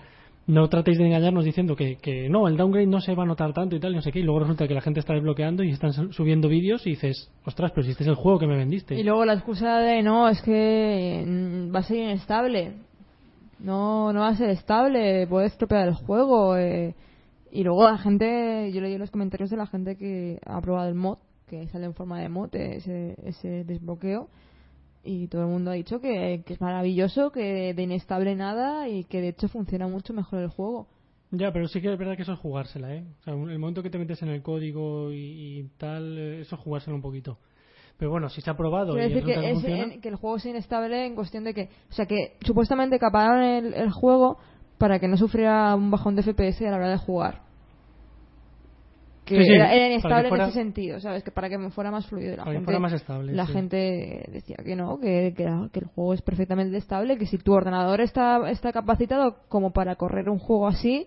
no tratéis de engañarnos diciendo que, que no, el downgrade no se va a notar tanto y tal, y no sé qué, y luego resulta que la gente está desbloqueando y están su- subiendo vídeos y dices, ostras, pero si este es el juego que me vendiste. Y luego la excusa de no, es que mm, va a ser inestable. No, no va a ser estable, puede estropear el juego. eh. Y luego la gente, yo leí los comentarios de la gente que ha probado el mod, que sale en forma de mod, eh, ese, ese desbloqueo. Y todo el mundo ha dicho que, que es maravilloso, que de inestable nada y que de hecho funciona mucho mejor el juego. Ya, pero sí que es verdad que eso es jugársela, ¿eh? O sea, el momento que te metes en el código y, y tal, eh, eso es jugársela un poquito. Pero bueno, si se ha probado Quiero y decir que, es- en- que el juego sea inestable en cuestión de que, o sea, que supuestamente caparon el, el juego para que no sufriera un bajón de FPS a la hora de jugar. Que Sí, sí, era, inestable fuera- en ese sentido, ¿sabes? Que para que me fuera más fluido. La para que gente, fuera más estable. la sí. gente decía que no, que, que, era- que el juego es perfectamente estable, que si tu ordenador está, está capacitado como para correr un juego así,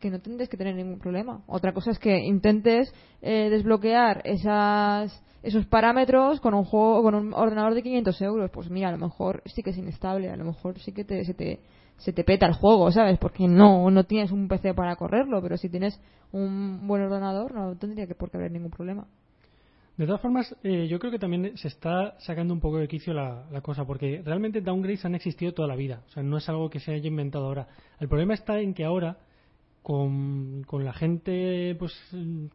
que no tendréis que tener ningún problema. Otra cosa es que intentes eh, desbloquear esas, esos parámetros con un juego con un ordenador de 500 euros. Pues mira, a lo mejor sí que es inestable, a lo mejor sí que te, se, te, se te peta el juego, ¿sabes? Porque no, no tienes un PC para correrlo, pero si tienes un buen ordenador no tendría que por qué haber ningún problema. De todas formas, eh, yo creo que también se está sacando un poco de quicio la, cosa, porque realmente downgrades han existido toda la vida. O sea, no es algo que se haya inventado ahora. El problema está en que ahora, con, la gente pues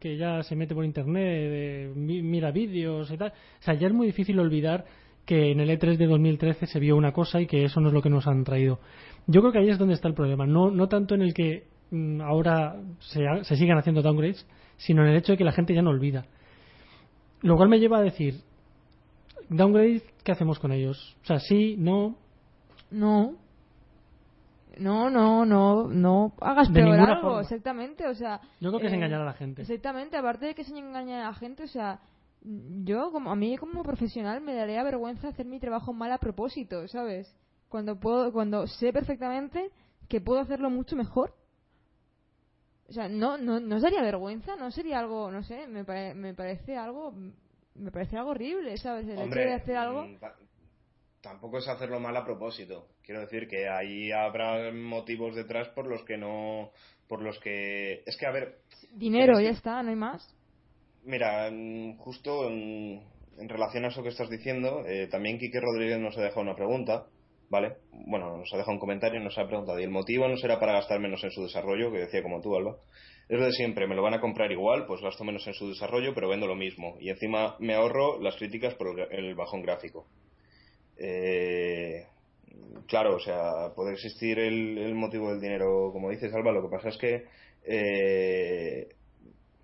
que ya se mete por internet, mi- mira vídeos y tal, o sea, ya es muy difícil olvidar que en el E3 de 2013 se vio una cosa y que eso no es lo que nos han traído. Yo creo que ahí es donde está el problema, no, no tanto en el que mm, ahora se, se sigan haciendo downgrades, sino en el hecho de que la gente ya no olvida. Lo cual me lleva a decir, downgrade, ¿qué hacemos con ellos? O sea, sí, no, No. No, no, no, no hagas De peor algo, forma. exactamente, o sea... yo creo que es eh, engañar a la gente. Exactamente, aparte de que se engaña a la gente, o sea, yo, como a mí como profesional, me daría vergüenza hacer mi trabajo mal a propósito, ¿sabes? Cuando puedo, cuando sé perfectamente que puedo hacerlo mucho mejor. O sea, no, no, no os daría vergüenza, no sería algo, no sé, me, pare- me parece algo, me parece algo horrible, ¿sabes? El Hombre, hecho de hacer algo. mm, ta- tampoco es hacerlo mal a propósito. Quiero decir que ahí habrá motivos detrás por los que no. Por los que. Es que, a ver, Dinero, que- ya está, no hay más. mira, mm, justo en, en relación a eso que estás diciendo, eh, también Quique Rodríguez nos ha dejado una pregunta, ¿vale? Bueno, nos ha dejado un comentario y nos ha preguntado, ¿y el motivo no será para gastar menos en su desarrollo? Que decía como tú, Alba. Es lo de siempre, me lo van a comprar igual, pues gasto menos en su desarrollo, pero vendo lo mismo. Y encima me ahorro las críticas por el, bajón gráfico. Eh, claro, o sea, puede existir el, el motivo del dinero, como dices, Alba. Lo que pasa es que, eh,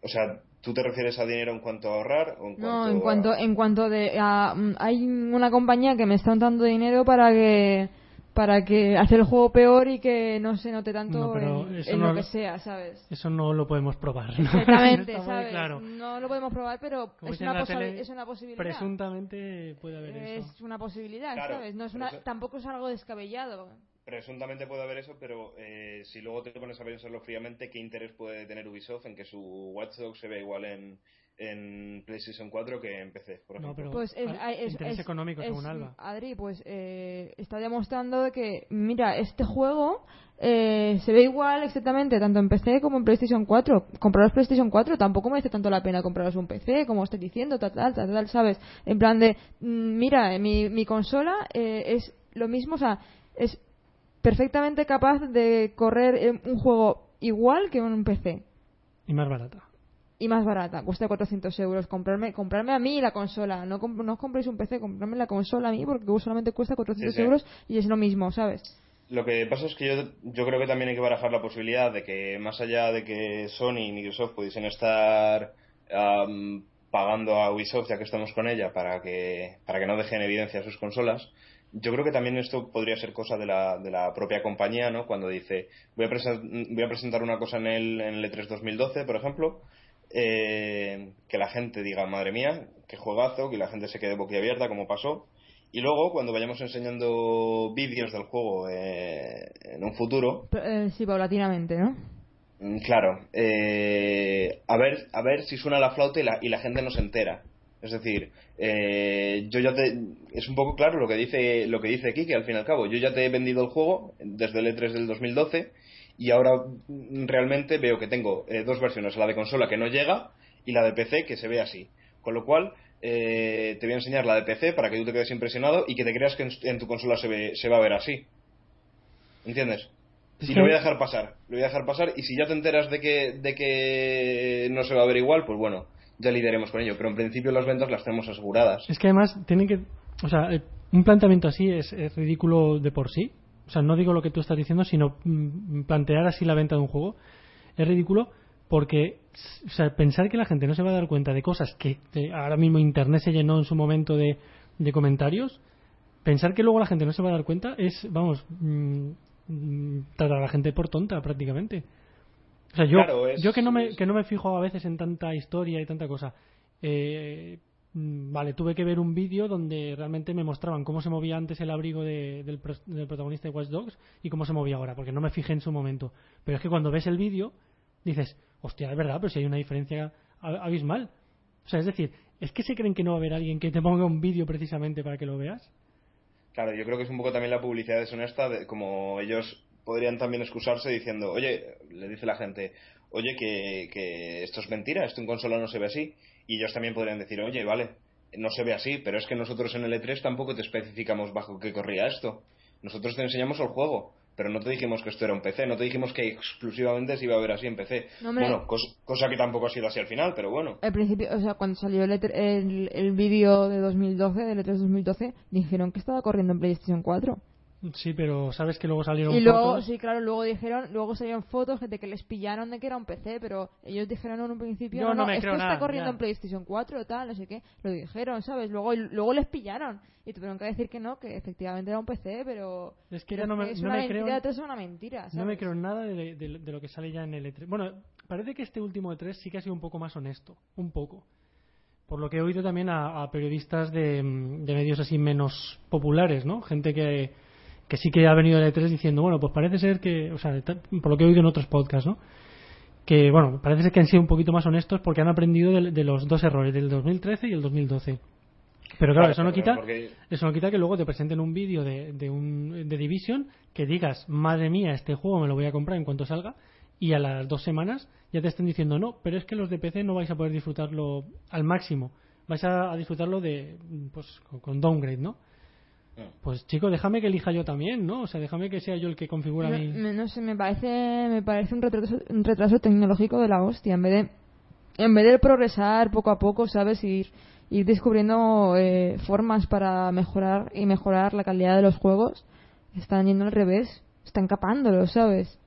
o sea, ¿tú te refieres a dinero en cuanto a ahorrar? O en No, cuanto en cuanto, a- en cuanto de, a- mm, hay una compañía que me está dando dinero para que para que hacer el juego peor y que no se note tanto No, en, no lo que sea, ¿sabes? Eso no lo podemos probar. ¿no? Exactamente, [laughs] ¿sabes? claro. No lo podemos probar, pero es una, tele, es una posibilidad. Presuntamente puede haber es eso. una posibilidad, Claro, ¿sabes? No es una, tampoco es algo descabellado. Presuntamente puede haber eso, pero eh, si luego te pones a pensarlo fríamente, ¿qué interés puede tener Ubisoft en que su Watch Dogs se vea igual en, en PlayStation 4 que en PC, por ejemplo? No, pero Pues es, es- interés es- económico, es- según Alba. Adri, pues eh, está demostrando de que, mira, este juego eh, se ve igual exactamente tanto en PC como en PlayStation 4. Compraros PlayStation 4 tampoco merece tanto la pena compraros un PC, como estoy diciendo, tal, tal, tal, tal, ¿sabes? En plan de, mm, mira, mi, mi consola eh, es lo mismo, o sea, es perfectamente capaz de correr un juego igual que un PC Y más barata. y más barata, cuesta 400 euros. Comprarme, comprarme a mí la consola, no, comp- no os compréis un PC, comprarme la consola a mí porque solamente cuesta 400 Sí, sí. euros y es lo mismo, ¿sabes? Lo que pasa es que yo, yo creo que también hay que barajar la posibilidad de que, más allá de que Sony y Microsoft pudiesen estar am, pagando a Ubisoft, ya que estamos con ella, para que, para que no dejen evidencia sus consolas, yo creo que también esto podría ser cosa de la, de la propia compañía, ¿no? Cuando dice, voy a, voy a presentar una cosa en el, en el E3 2012, por ejemplo, eh, que la gente diga, madre mía, qué juegazo, que la gente se quede boquiabierta, como pasó, y luego, cuando vayamos enseñando vídeos del juego eh, en un futuro, eh, sí, paulatinamente, ¿no? mm, claro, eh, a, ver, a ver si suena la flauta y la, y la gente no se entera. Es decir, eh, yo ya te, es un poco claro lo que dice lo que dice Kike al fin y al cabo. Yo ya te he vendido el juego desde el E3 del 2012 y ahora realmente veo que tengo eh, dos versiones, la de consola que no llega y la de PC que se ve así. Con lo cual, eh, te voy a enseñar la de PC para que tú te quedes impresionado y que te creas que en, tu consola se, ve, se va a ver así. ¿Entiendes? Y lo voy a dejar pasar, lo voy a dejar pasar y si ya te enteras de que, de que no se va a ver igual, pues bueno, ya lidiaremos con ello. Pero en principio las ventas las tenemos aseguradas. Es que además tienen que, o sea, eh, un planteamiento así es, ridículo de por sí. O sea, no digo lo que tú estás diciendo, sino mm, plantear así la venta de un juego es ridículo porque o sea, pensar que la gente no se va a dar cuenta de cosas que ahora mismo Internet se llenó en su momento de, de, comentarios, pensar que luego la gente no se va a dar cuenta es, vamos, mm, mm, tratar a la gente por tonta prácticamente. O sea, yo, yo que, no me, que no me fijo a veces en tanta historia y tanta cosa, eh, mm, vale, tuve que ver un vídeo donde realmente me mostraban cómo se movía antes el abrigo del, del, protagonista de Watch Dogs y cómo se movía ahora, porque no me fijé en su momento. Pero es que cuando ves el vídeo, dices, hostia, es verdad, pero si hay una diferencia abismal. O sea, es decir, ¿es que se creen que no va a haber alguien que te ponga un vídeo precisamente para que lo veas? Claro, yo creo que es un poco también la publicidad deshonesta, de, como ellos podrían también excusarse diciendo, oye, le dice la gente, oye, que, que esto es mentira, esto en consola no se ve así. Y ellos también podrían decir, oye, vale, no se ve así, pero es que nosotros en el E3 tampoco te especificamos bajo qué corría esto. Nosotros te enseñamos el juego pero no te dijimos que esto era un PC, no te dijimos que exclusivamente se iba a ver así en PC. bueno, cosa que tampoco ha sido así al final, pero bueno. Al principio, o sea, cuando salió el, el, el vídeo de 2012, del E3 2012, dijeron que estaba corriendo en PlayStation 4. Sí, pero sabes que luego salieron y luego, Sí, claro, luego dijeron, luego salieron fotos de que les pillaron de que era un PC, pero ellos dijeron en un principio, no, no, esto está corriendo en PlayStation 4 tal, no sé qué, lo dijeron, ¿sabes? Luego luego les pillaron y tuvieron que decir que no, que efectivamente era un PC, pero es que ya no me, es una mentira, creo, una mentira, ¿sabes? No me creo nada de, de, lo que sale ya en el E3. Bueno, parece que este último E3 sí que ha sido un poco más honesto, un poco. Por lo que he oído también a, a periodistas de, de medios así menos populares, ¿no? Gente que que sí que ha venido de E3 diciendo, bueno, pues parece ser que, o sea, por lo que he oído en otros podcasts, ¿no? Que, bueno, parece ser que han sido un poquito más honestos porque han aprendido de, los dos errores, del 2013 y el 2012. Pero claro, eso no quita eso no quita que luego te presenten un vídeo de, de, un, de Division que digas, madre mía, este juego me lo voy a comprar en cuanto salga y a las dos semanas ya te estén diciendo, no, pero es que los de PC no vais a poder disfrutarlo al máximo, vais a, disfrutarlo de pues con downgrade, ¿no? Pues chico, déjame que elija yo también, ¿no? O sea, déjame que sea yo el que configura no, mi... No sé, me parece, me parece un retraso, un retraso tecnológico de la hostia. En vez de, en vez de progresar poco a poco, ¿sabes? Ir, ir descubriendo eh, formas para mejorar y mejorar la calidad de los juegos, están yendo al revés. Están capándolo, ¿sabes?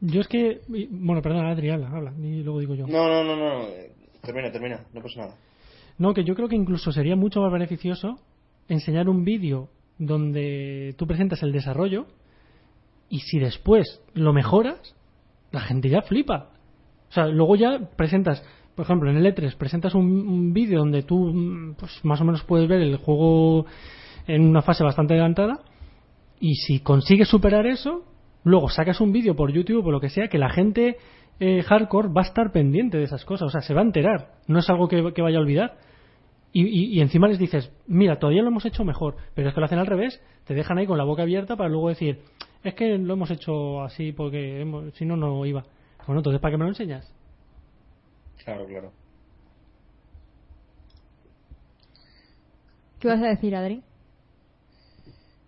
Yo es que... Bueno, perdón, Adrián, habla, y luego digo yo. No, no, no, no. Termina, termina. No pasa nada. No, que yo creo que incluso sería mucho más beneficioso enseñar un vídeo donde tú presentas el desarrollo y si después lo mejoras, la gente ya flipa. O sea, luego ya presentas, por ejemplo, en el E3 presentas un, vídeo donde tú mm, pues, más o menos puedes ver el juego en una fase bastante adelantada y si consigues superar eso, luego sacas un vídeo por YouTube o lo que sea que la gente eh, hardcore va a estar pendiente de esas cosas, o sea, se va a enterar, no es algo que vaya a olvidar y, encima les dices, mira, todavía lo hemos hecho mejor, pero es que lo hacen al revés, te dejan ahí con la boca abierta para luego decir, es que lo hemos hecho así porque si no, no iba. Bueno, entonces, ¿para qué me lo enseñas? Claro, claro. ¿Qué vas a decir, Adri?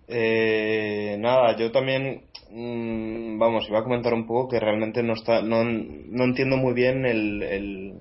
Eh, nada, yo también, mm, vamos, iba a comentar un poco que realmente no está, no, no entiendo muy bien el, el,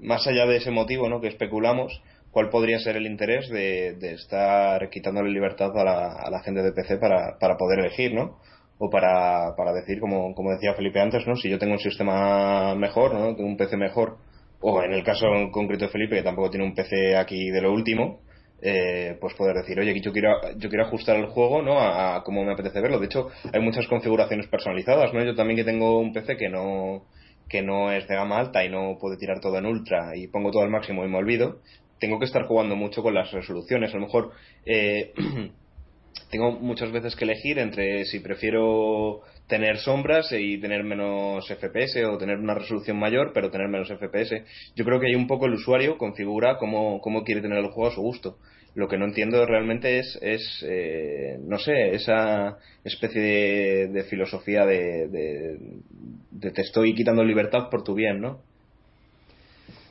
más allá de ese motivo, ¿no? Que especulamos, cuál podría ser el interés de, estar quitándole libertad a la, a la gente de PC para, poder elegir, ¿no? O para, para decir, como, como decía Felipe antes, ¿no? Si yo tengo un sistema mejor, ¿no? Tengo un PC mejor, o en el caso concreto de Felipe, que tampoco tiene un PC aquí de lo último, eh, pues poder decir, oye, yo quiero, yo quiero ajustar el juego, ¿no? A, a cómo me apetece verlo. De hecho, hay muchas configuraciones personalizadas, ¿no? Yo también que tengo un PC que no, que no es de gama alta y no puede tirar todo en ultra y pongo todo al máximo y me olvido, tengo que estar jugando mucho con las resoluciones. A lo mejor eh, [clears throat] tengo muchas veces que elegir entre si prefiero tener sombras y tener menos FPS o tener una resolución mayor pero tener menos FPS. Yo creo que hay un poco el usuario configura cómo, cómo quiere tener el juego a su gusto. Lo que no entiendo realmente es, es eh, no sé, esa especie de, filosofía de, de, te estoy quitando libertad por tu bien, ¿no?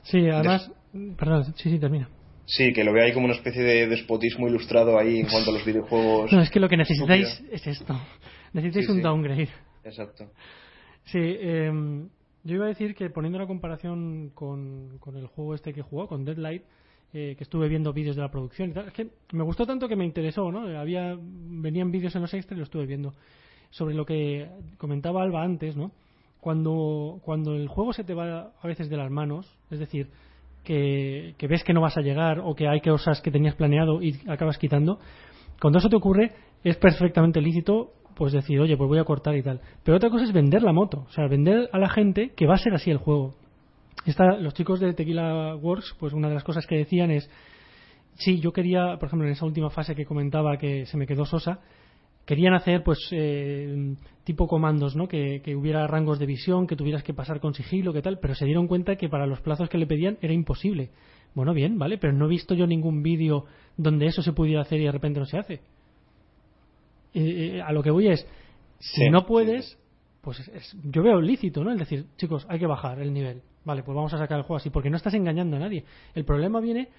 Sí, además, perdón, sí, sí, termina. Sí, que lo veo ahí como una especie de despotismo ilustrado ahí en cuanto a los videojuegos. No, es que lo que necesitáis es esto. Necesitáis un downgrade. Exacto. Sí, em, yo iba a decir que poniendo la comparación con, con el juego este que jugó, con Deadlight, eh, que estuve viendo vídeos de la producción y tal, es que me gustó tanto que me interesó, ¿no? Había, venían vídeos en los extras y lo estuve viendo. Sobre lo que comentaba Alba antes, ¿no? Cuando, cuando el juego se te va a veces de las manos, es decir, que, ves que no vas a llegar o que hay cosas que tenías planeado y acabas quitando, cuando eso te ocurre es perfectamente lícito pues decir, oye, pues voy a cortar y tal. Pero otra cosa es vender la moto, o sea, vender a la gente que va a ser así el juego. Está, los chicos de Tequila Works, pues una de las cosas que decían es, sí, yo quería, por ejemplo, en esa última fase que comentaba que se me quedó sosa, querían hacer pues eh, tipo comandos no que, hubiera rangos de visión que tuvieras que pasar con sigilo que tal pero se dieron cuenta que para los plazos que le pedían era imposible. Bueno bien vale pero no he visto yo ningún vídeo donde eso se pudiera hacer y de repente no se hace. A lo que voy es si no puedes pues yo veo lícito no es decir chicos hay que bajar el nivel. Vale pues vamos a sacar el juego así porque no estás engañando a nadie. El problema viene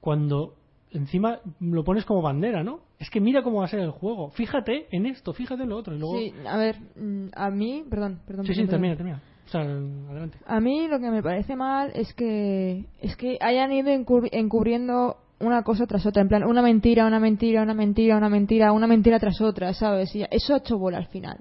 cuando encima lo pones como bandera, ¿no? Es que mira cómo va a ser el juego. Fíjate en esto, fíjate en lo otro. Y luego... Sí, a ver, mm, a mí, perdón, perdón. Sí, sí, termina, termina. O sea, adelante. A mí lo que me parece mal es que es que hayan ido encubriendo una cosa tras otra, en plan, una mentira, una mentira, una mentira, una mentira, una mentira tras otra, ¿sabes? Y eso ha hecho bola al final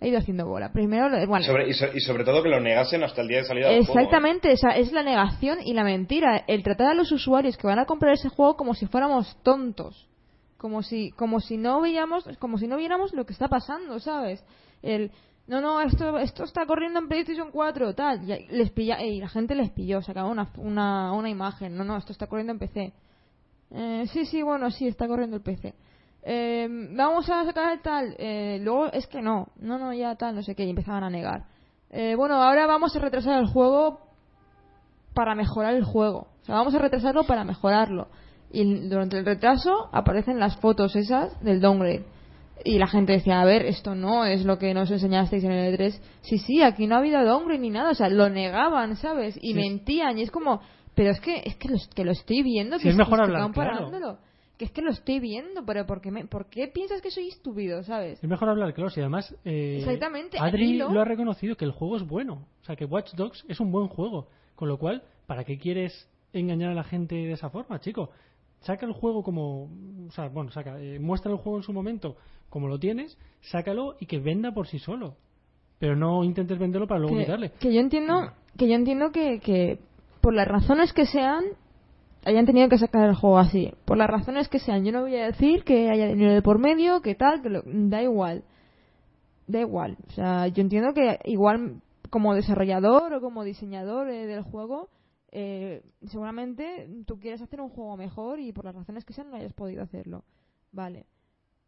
ha ido haciendo bola. Primero, bueno, y, sobre todo que lo negasen hasta el día de salida del juego. Exactamente, es la negación y la mentira. El tratar a los usuarios que van a comprar ese juego como si fuéramos tontos. Como si, como si no veíamos, como si no viéramos lo que está pasando, ¿sabes? El, no, no, esto, esto está corriendo en PlayStation 4, tal. Y, les pilla, y la gente les pilló, sacaba una, una, una imagen. No, no, esto está corriendo en PC. Eh, sí, sí, bueno, sí, está corriendo el PC eh, vamos a sacar tal, eh, luego es que no, no, no, ya tal, no sé qué, y empezaban a negar. Eh, bueno, ahora vamos a retrasar el juego para mejorar el juego. O sea, vamos a retrasarlo para mejorarlo. Y durante el retraso aparecen las fotos esas del downgrade. Y la gente decía, a ver, esto no es lo que nos enseñasteis en el E3. Sí, sí, aquí no ha habido downgrade ni nada. O sea, lo negaban, ¿sabes? Y mentían. Y es como, pero es que, es que, lo, que lo estoy viendo. que es mejor hablar, que es que lo estoy viendo, pero ¿por qué, ¿por qué piensas que soy estúpido, sabes? Es mejor hablar claro, y además eh, Exactamente, Adri lo... ha reconocido que el juego es bueno, o sea que Watch Dogs es un buen juego, con lo cual, ¿para qué quieres engañar a la gente de esa forma, chico? Saca el juego como, o sea, bueno, saca, eh, muestra el juego en su momento como lo tienes, sácalo y que venda por sí solo, pero no intentes venderlo para luego que, quitarle. Que yo entiendo, que yo entiendo que, que por las razones que sean hayan tenido que sacar el juego así. Por las razones que sean. Yo no voy a decir que haya dinero de por medio, que tal, que da igual. Da igual. O sea, yo entiendo que igual como desarrollador o como diseñador eh, del juego, eh, seguramente tú quieres hacer un juego mejor y por las razones que sean no hayas podido hacerlo. Vale.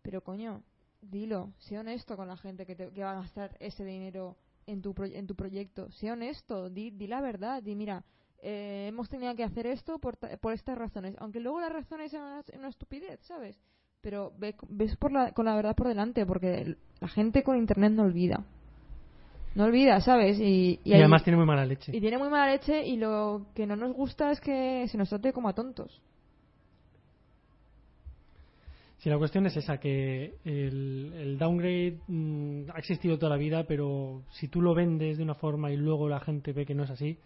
Pero coño, dilo, sé honesto con la gente que, te, que va a gastar ese dinero en tu, en tu proyecto. Sé honesto, di, di la verdad, di mira, eh, hemos tenido que hacer esto por, por estas razones. Aunque luego las razones sean una, estupidez, ¿sabes? Pero ves por la, con la verdad por delante, porque la gente con internet no olvida. No olvida, ¿sabes? Y, y, además tiene muy mala leche. Y tiene muy mala leche y lo que no nos gusta es que se nos trate como a tontos. Si la cuestión es esa, que el, el downgrade mm, ha existido toda la vida, pero si tú lo vendes de una forma y luego la gente ve que no es así,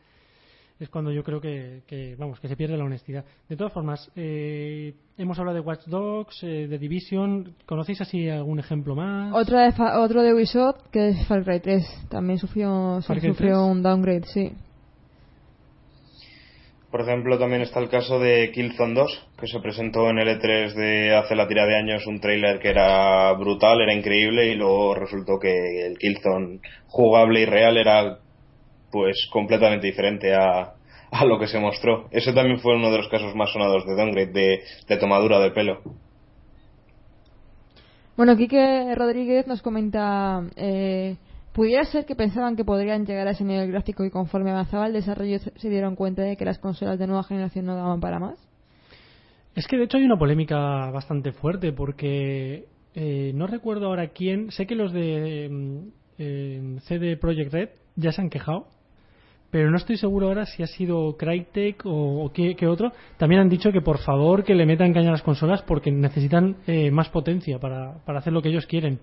es cuando yo creo que, vamos que se pierde la honestidad. De todas formas, eh, hemos hablado de Watch Dogs, eh, de Division. ¿Conocéis así algún ejemplo más? Otro de, otro de Ubisoft que es Far Cry 3. También sufrió, sufrió un downgrade, sí. Por ejemplo, también está el caso de Killzone 2, que se presentó en el E3 de hace la tira de años un trailer que era brutal, era increíble, y luego resultó que el Killzone jugable y real era pues completamente diferente a, a lo que se mostró. Eso también fue uno de los casos más sonados de downgrade, de, de tomadura de pelo. Bueno, Quique Rodríguez nos comenta, eh, ¿pudiera ser que pensaban que podrían llegar a ese nivel gráfico y conforme avanzaba el desarrollo se dieron cuenta de que las consolas de nueva generación no daban para más? Es que de hecho hay una polémica bastante fuerte porque eh, no recuerdo ahora quién, sé que los de mm, eh, CD Projekt Red ya se han quejado, pero no estoy seguro ahora si ha sido Crytek o, qué, otro. También han dicho que por favor que le metan caña a las consolas porque necesitan eh, más potencia para, para hacer lo que ellos quieren.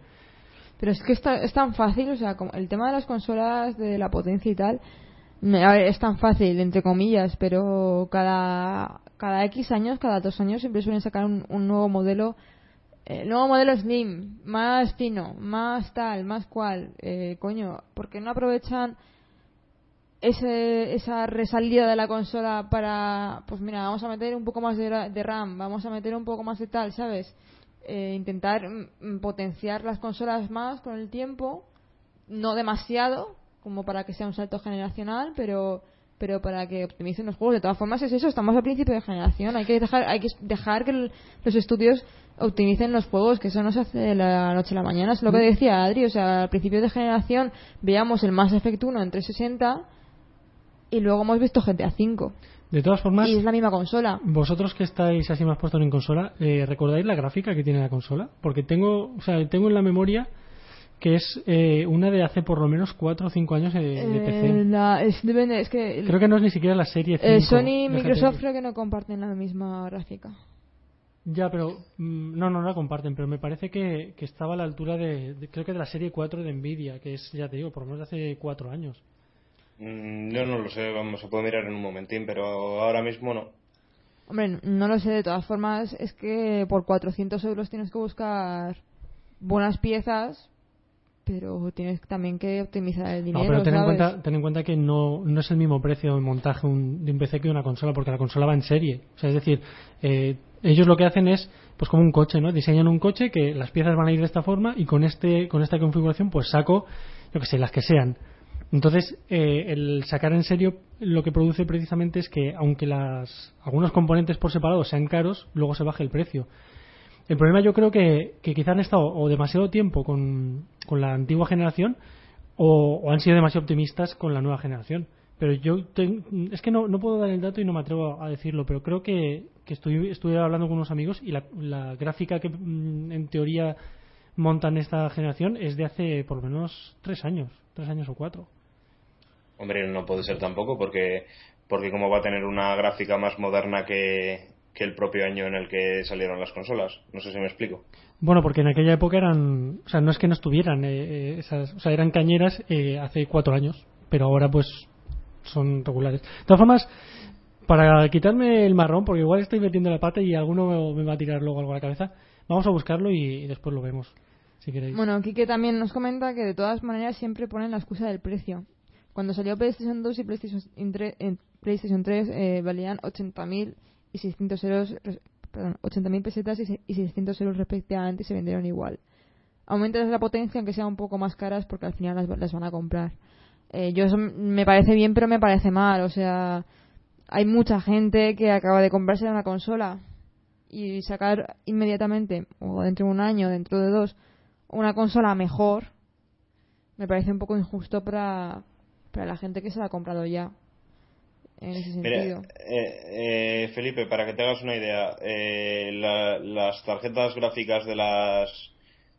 Pero es que está- es tan fácil, o sea, como el tema de las consolas, de la potencia y tal, a ver, es tan fácil, entre comillas, pero cada, cada X años, cada dos años, siempre suelen sacar un, un nuevo modelo. El nuevo modelo Slim, más fino, más tal, más cual. Eh, coño, ¿por qué no aprovechan ese, esa resalida de la consola para, pues mira, vamos a meter un poco más de, de RAM, vamos a meter un poco más de tal, ¿sabes? Eh, intentar mm, potenciar las consolas más con el tiempo, no demasiado, como para que sea un salto generacional, pero pero para que optimicen los juegos. De todas formas es eso, estamos al principio de generación, hay que dejar, hay que dejar que el- los estudios optimicen los juegos, que eso no se hace de la noche a la mañana, es lo que decía Adri, o sea, al principio de generación veíamos el Mass Effect 1 en 360 y luego hemos visto GTA 5 De todas formas, y es la misma consola. vosotros que estáis así más puestos en consola, eh, ¿recordáis la gráfica que tiene la consola? Porque tengo, o sea, tengo en la memoria que es eh, una de hace por lo menos 4 o 5 años de Eh, PC. la- es, depende, es que Creo que no es ni siquiera la serie 5. eh, Sony y Microsoft creo que no comparten la misma gráfica. Ya, pero mm, no, no la comparten, pero me parece que, que estaba a la altura de, de- creo que de la serie 4 de Nvidia, que es, ya te digo, por lo menos de hace 4 años. Mm, Yo no lo sé, vamos, se puede mirar en un momentín, pero ahora mismo no. Hombre, no lo sé, de todas formas es que por 400 euros tienes que buscar buenas piezas, pero tienes también que optimizar el dinero, no, pero ten en, cuenta, ten en cuenta que no, no es el mismo precio de montaje un- de un PC que de una consola, porque la consola va en serie. O sea, es decir, eh, ellos lo que hacen es, pues como un coche, ¿no? Diseñan un coche que las piezas van a ir de esta forma y con este con esta configuración pues saco, yo que sé, las que sean. Entonces, eh, el sacar en serio lo que produce precisamente es que, aunque las, algunos componentes por separado sean caros, luego se baje el precio. El problema yo creo que, que quizá han estado o demasiado tiempo con, la antigua generación o, han sido demasiado optimistas con la nueva generación. Pero yo es que no, no puedo dar el dato y no me atrevo a decirlo, pero creo que, que estoy, estuve hablando con unos amigos y la, la gráfica que mm, en teoría montan esta generación es de hace por lo menos tres años, tres años o cuatro. Hombre, no puede ser tampoco, porque, porque cómo va a tener una gráfica más moderna que, que el propio año en el que salieron las consolas. No sé si me explico. Bueno, porque en aquella época eran, o sea, no es que no estuvieran eh, eh, esas, o sea, eran cañeras eh, hace cuatro años, pero ahora pues son regulares. De todas formas, para quitarme el marrón, porque igual estoy metiendo la pata y alguno me va a tirar luego algo a la cabeza, vamos a buscarlo y, después lo vemos, si queréis. Bueno, Kike también nos comenta que de todas maneras siempre ponen la excusa del precio. Cuando salió PlayStation 2 y PlayStation, tre- en PlayStation 3 eh, valían 80.000 y 600 euros, perdón, 80.000 pesetas y, se- y 600 euros respectivamente y se vendieron igual. Aumentas la potencia aunque sean un poco más caras porque al final las, las van a comprar. Eh, yo eso me parece bien pero me parece mal, o sea, hay mucha gente que acaba de comprarse una consola y sacar inmediatamente o dentro de un año, dentro de dos, una consola mejor, me parece un poco injusto para, para la gente que se la ha comprado ya. En ese Mira, sentido. eh, eh, Felipe, para que te hagas una idea, eh, la- las tarjetas gráficas de las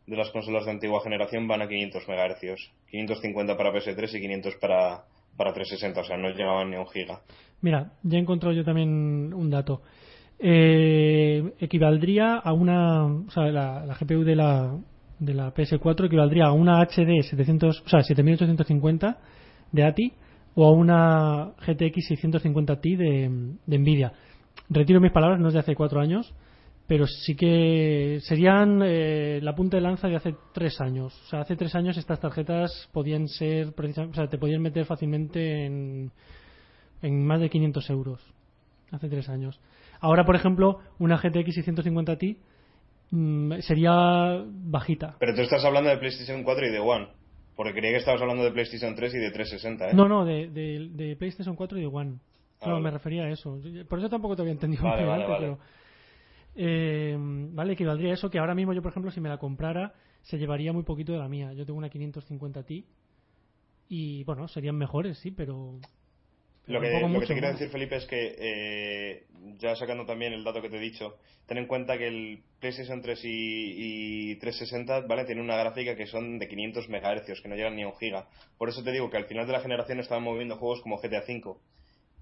de las consolas de antigua generación van a 500 MHz, 550 para PS3 y 500 para, para 360, o sea, no llegaban ni a un giga. Mira, ya he encontrado yo también un dato. Eh, equivaldría a una, o sea, la, la GPU de la, de la PS4 equivaldría a una HD 700, o sea, 7850 de ATI o a una GTX 650 Ti de, de Nvidia. Retiro mis palabras, no es de hace cuatro años, pero sí que serían eh, la punta de lanza de hace tres años. O sea, hace tres años estas tarjetas podían ser, o sea, te podían meter fácilmente en, en más de 500 euros. Hace tres años. Ahora, por ejemplo, una GTX 650 Ti mm, sería bajita. Pero tú estás hablando de PlayStation 4 y de One, porque creía que estabas hablando de PlayStation 3 y de 360, ¿eh? No, no, de, de, de PlayStation 4 y de One. Ah, no, vale. me refería a eso. Por eso tampoco te había entendido Vale, vale, antes, pero... Eh, vale, equivaldría eso que ahora mismo yo, por ejemplo, si me la comprara, se llevaría muy poquito de la mía. Yo tengo una 550 Ti y, bueno, serían mejores, sí, pero... Lo que, lo que te quiero decir, Felipe, es que eh, ya sacando también el dato que te he dicho, ten en cuenta que el PlayStation 3 y, y 360 ¿vale? tiene una gráfica que son de 500 MHz, que no llegan ni a un giga. Por eso te digo que al final de la generación estaban moviendo juegos como GTA V.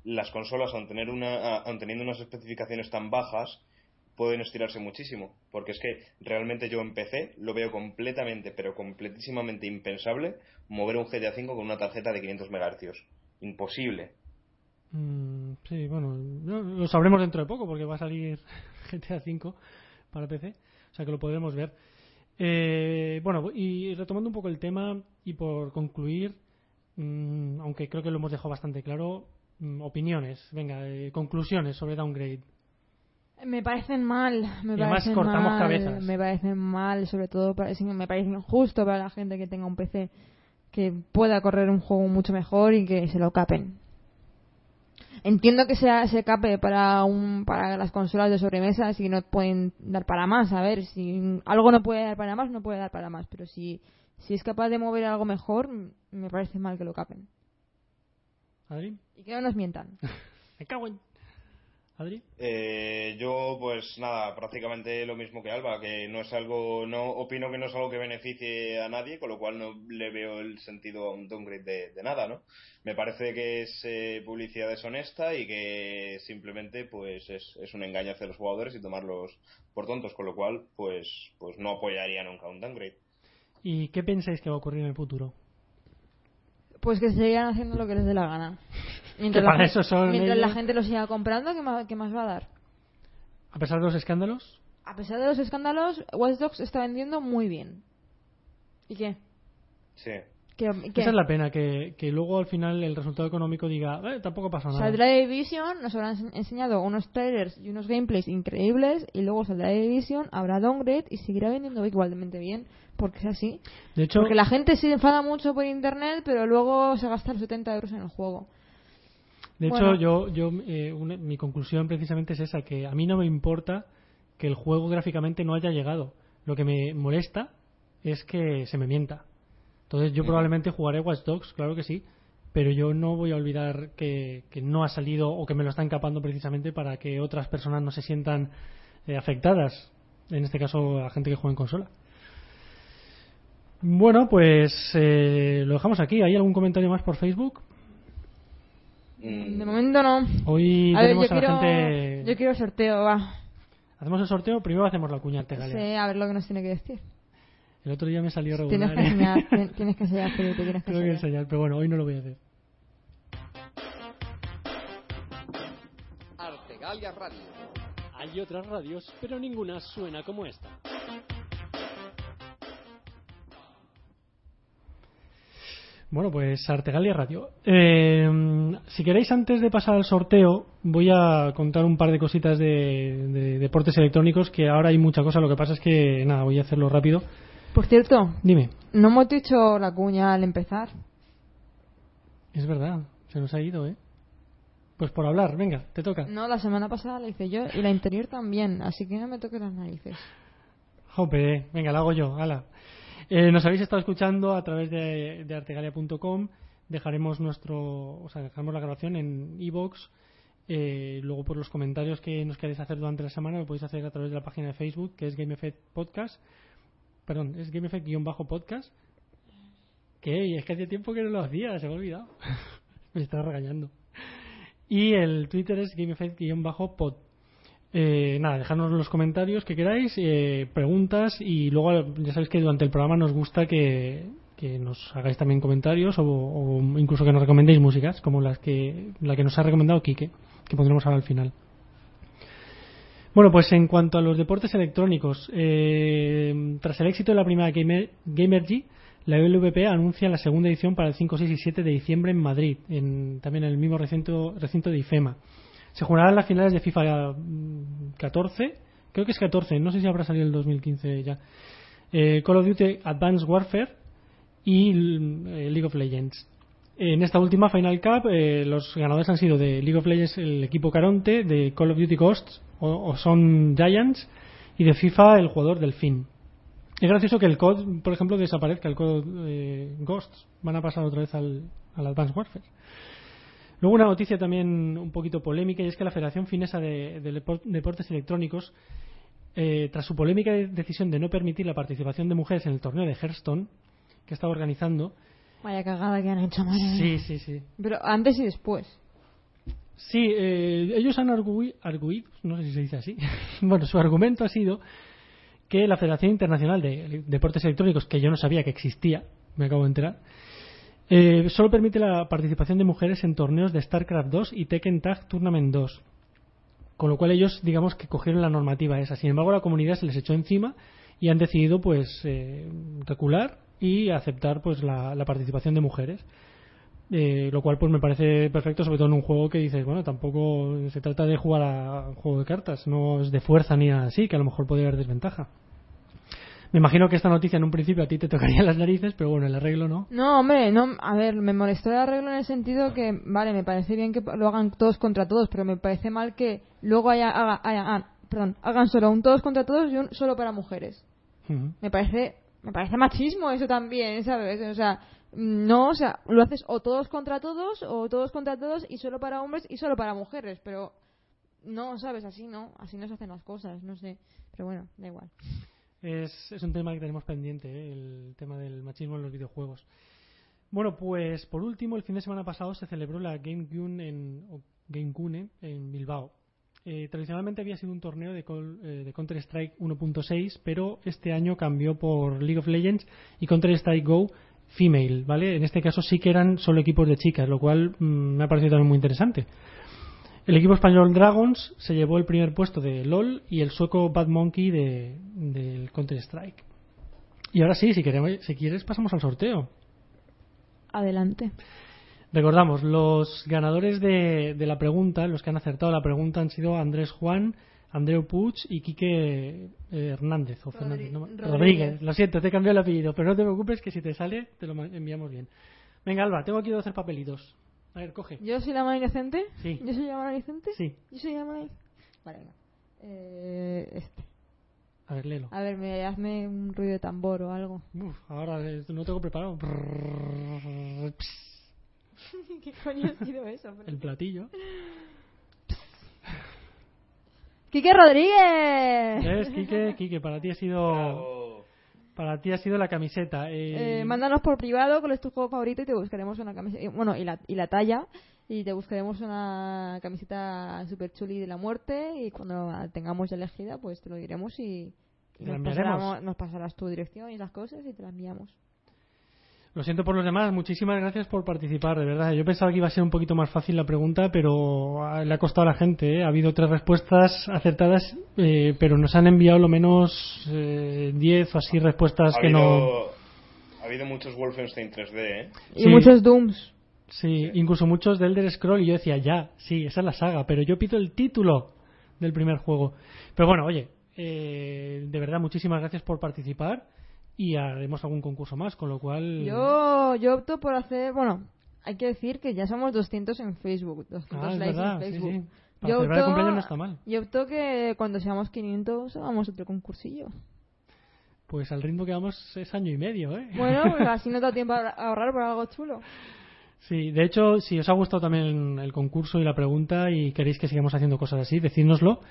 Las consolas, aun, tener una, aun teniendo unas especificaciones tan bajas, pueden estirarse muchísimo. Porque es que realmente yo en PC lo veo completamente, pero completísimamente impensable mover un GTA V con una tarjeta de 500 MHz. Imposible. Mm, sí, bueno, lo sabremos dentro de poco porque va a salir [laughs] GTA V para PC, o sea que lo podremos ver. Eh, bueno, y retomando un poco el tema y por concluir, mm, aunque creo que lo hemos dejado bastante claro, mm, opiniones, venga, eh, conclusiones sobre Downgrade. Me parecen mal, me Y parecen cortamos mal, cabezas. me parecen mal, sobre todo me parece injusto para la gente que tenga un PC que pueda correr un juego mucho mejor y que se lo capen. Entiendo que sea, se cape para un para las consolas de sobremesa si no pueden dar para más. A ver, si algo no puede dar para más, no puede dar para más. Pero si, si es capaz de mover algo mejor, me parece mal que lo capen. ¿Adri? Y que no nos mientan. [laughs] Me cago en... ¿Adri? Eh, yo, pues nada, prácticamente lo mismo que Alba, que no es algo, no opino que no es algo que beneficie a nadie, con lo cual no le veo el sentido a un downgrade de, de nada, ¿no? Me parece que es eh, publicidad deshonesta y que simplemente, pues, es, es un engaño hacia los jugadores y tomarlos por tontos, con lo cual, pues, pues no apoyaría nunca un downgrade. ¿Y qué pensáis que va a ocurrir en el futuro? Pues que sigan haciendo lo que les dé la gana. Mientras, Que la, para gen- eso son mientras la ellos. gente lo siga comprando, ¿qué más, qué más va a dar? A pesar de los escándalos, A pesar de los escándalos, Watch Dogs está vendiendo muy bien. ¿Y qué? Sí. ¿Qué, qué? esa es la pena, que, que luego al final el resultado económico diga, eh, tampoco pasa nada. Saldrá de Division, nos habrán ense- enseñado unos trailers y unos gameplays increíbles y luego saldrá de Division, habrá downgrade y seguirá vendiendo igualmente bien, porque es así. De hecho, Porque la gente se enfada mucho por internet, pero luego se gasta los 70 euros en el juego. De hecho, yo, yo eh, una- mi conclusión precisamente es esa, que a mí no me importa que el juego gráficamente no haya llegado. Lo que me molesta es que se me mienta. Entonces yo probablemente jugaré Watch Dogs, claro que sí, pero yo no voy a olvidar que, que no ha salido o que me lo están capando precisamente para que otras personas no se sientan eh, afectadas. En este caso, la gente que juega en consola. Bueno, pues eh, lo dejamos aquí. ¿Hay algún comentario más por Facebook? Mm, De momento no. Hoy A ver, yo tenemos a la quiero, gente. yo quiero sorteo, va. Hacemos el sorteo, primero hacemos la cuña Artegalia. Sí, a ver lo que nos tiene que decir. El otro día me salió Tienes regular. que ¿eh? enseñar, tien- tienes que enseñar, Felipe, tienes que [laughs] Tengo que enseñar. enseñar, pero bueno, hoy no lo voy a hacer. Artegalia Radio. Hay otras radios, pero ninguna suena como esta. Bueno, pues Artegalia Radio. Eh, si queréis, antes de pasar al sorteo, voy a contar un par de cositas de, de deportes electrónicos, que ahora hay mucha cosa, lo que pasa es que, nada, voy a hacerlo rápido. Por cierto, Dime, no hemos dicho la cuña al empezar. es verdad, se nos ha ido, ¿eh? Pues por hablar, venga, te toca. No, la semana pasada la hice yo y la interior también, así que no me toques las narices. Jope, venga, la hago yo, ala. Eh, nos habéis estado escuchando a través de, de artegalia.com. Dejaremos nuestro, o sea, dejaremos la grabación en iBox. luego por los comentarios que nos queréis hacer durante la semana lo podéis hacer a través de la página de Facebook que es GameEffect Podcast. Perdón, es GameEffect-podcast. Que es que hace tiempo que no lo hacía, se me ha olvidado. [laughs] me está regañando. Y el Twitter es GameEffect-pod. Eh, nada, dejadnos los comentarios que queráis, eh, preguntas y luego ya sabéis que durante el programa nos gusta que, nos hagáis también comentarios o, o incluso que nos recomendéis músicas como las que la que nos ha recomendado Quique, que pondremos ahora al final. Bueno, pues en cuanto a los deportes electrónicos, eh, tras el éxito de la primera Gamer, Gamergy, la LVP anuncia la segunda edición para el 5, 6 y 7 de diciembre en Madrid, en, también en el mismo recinto, recinto de IFEMA. Se jugarán las finales de FIFA mm, 14, creo que es 14, no sé si habrá salido el 2015 ya. Eh, Call of Duty Advanced Warfare y mm, eh, League of Legends. En esta última Final Cup, eh, los ganadores han sido de League of Legends el equipo Caronte, de Call of Duty Ghosts o, son Giants y de FIFA el jugador Delfín. Es gracioso que el COD, por ejemplo, desaparezca, el COD eh, Ghosts. Van a pasar otra vez al Advanced Warfare. Luego una noticia también un poquito polémica y es que la Federación Finesa de, Deportes Electrónicos, eh, tras su polémica de- decisión de no permitir la participación de mujeres en el torneo de Hearthstone que estaba organizando, Vaya cagada que han hecho, madre sí, sí, sí, Pero antes y después. Sí, eh, ellos han argui- arguido, no sé si se dice así, [laughs] bueno, su argumento ha sido que la Federación Internacional de Deportes Electrónicos, que yo no sabía que existía, me acabo de enterar, eh, solo permite la participación de mujeres en torneos de StarCraft 2 y Tekken Tag Tournament 2. Con lo cual ellos, digamos que cogieron la normativa esa. Sin embargo, la comunidad se les echó encima y han decidido, pues, eh, recular y aceptar, pues, la, participación de mujeres. Eh, lo cual pues me parece perfecto sobre todo en un juego que dices bueno tampoco se trata de jugar a un juego de cartas no es de fuerza ni nada así que a lo mejor puede haber desventaja me imagino que esta noticia en un principio a ti te tocaría [laughs] las narices pero bueno el arreglo no No, hombre, no, a ver, me molestó el arreglo en el sentido que, vale, me parece bien que lo hagan todos contra todos, pero me parece mal que luego haya, haga- haya- ah, perdón, hagan solo un todos contra todos y un solo para mujeres. Me parece, me parece machismo eso también, ¿sabes? O sea, no, o sea, lo haces o todos contra todos o todos contra todos y solo para hombres y solo para mujeres, pero no, ¿sabes? Así no, así no se hacen las cosas, no sé. Pero bueno, da igual. Es, es un tema que tenemos pendiente, ¿eh? el tema del machismo en los videojuegos. Bueno, pues por último, el fin de semana pasado se celebró la Game en, o Game Cune en Bilbao. Eh, tradicionalmente había sido un torneo de, eh, de Counter-Strike 1.6, pero este año cambió por League of Legends y Counter-Strike Go Female, ¿vale? En este caso sí que eran solo equipos de chicas, lo cual mm, me ha parecido también muy interesante. El equipo español Dragons se llevó el primer puesto de LOL y el sueco Bad Monkey de, del Counter-Strike. Y ahora sí, si, queremos, si quieres, pasamos al sorteo. Adelante. Recordamos, los ganadores de, de la pregunta, los que han acertado la pregunta, han sido Andrés Juan, Andreu Puig y Quique eh, Hernández. O Fernández, no Rodríguez. Rodríguez. Lo siento, te he cambiado el apellido, pero no te preocupes que si te sale, te lo enviamos bien. Venga, Alba, tengo aquí 12 papelitos. A ver, coge. ¿Yo soy la mano inocente? Sí. ¿Yo soy la mano inocente? Sí, Yo soy la mano Vale, venga. Eh, este. a ver, léelo. A ver, me, hazme un ruido de tambor o algo. Uf, ahora eh, no tengo preparado. [laughs] ¿Qué coño ha sido eso? El platillo. ¡Quique Rodríguez! ¿Ves, Quique? Quique, para ti ha sido Bravo. Para ti ha sido la camiseta. Eh, Eh, mándanos por privado cuál es tu juego favorito y te buscaremos una camiseta. Bueno, y la, y la talla. Y te buscaremos una camiseta super chuli de la muerte. Y cuando la tengamos ya elegida, pues te lo diremos y, nos, pasaremos- nos pasarás tu dirección y las cosas y te la enviamos. Lo siento por los demás, muchísimas gracias por participar, de verdad. Yo pensaba que iba a ser un poquito más fácil la pregunta, pero ah, le ha costado a la gente. ¿eh? Ha habido tres respuestas acertadas, eh, pero nos han enviado lo menos eh, 10 o así respuestas Ha que habido, no. ha habido muchos Wolfenstein 3D, ¿eh? Y Sí. muchos Dooms. Sí, incluso muchos del Elder Scroll y yo decía, ya, sí, esa es la saga, pero yo pido el título del primer juego. Pero bueno, oye, eh, de verdad, muchísimas gracias por participar y haremos algún concurso más, con lo cual... Yo, yo opto por hacer. Bueno, hay que decir que ya somos 200 en Facebook. 200 Ah, es likes verdad, en Facebook. sí. Para Yo celebrar el opto- cumpleaños no está mal. Yo opto que cuando seamos 500 hagamos otro concursillo. Pues al ritmo que vamos es año y medio, ¿eh? Bueno, [laughs] pues así no da tiempo a ahorrar por algo chulo. Sí, de hecho, si os ha gustado también el concurso y la pregunta y queréis que sigamos haciendo cosas así, decídnoslo.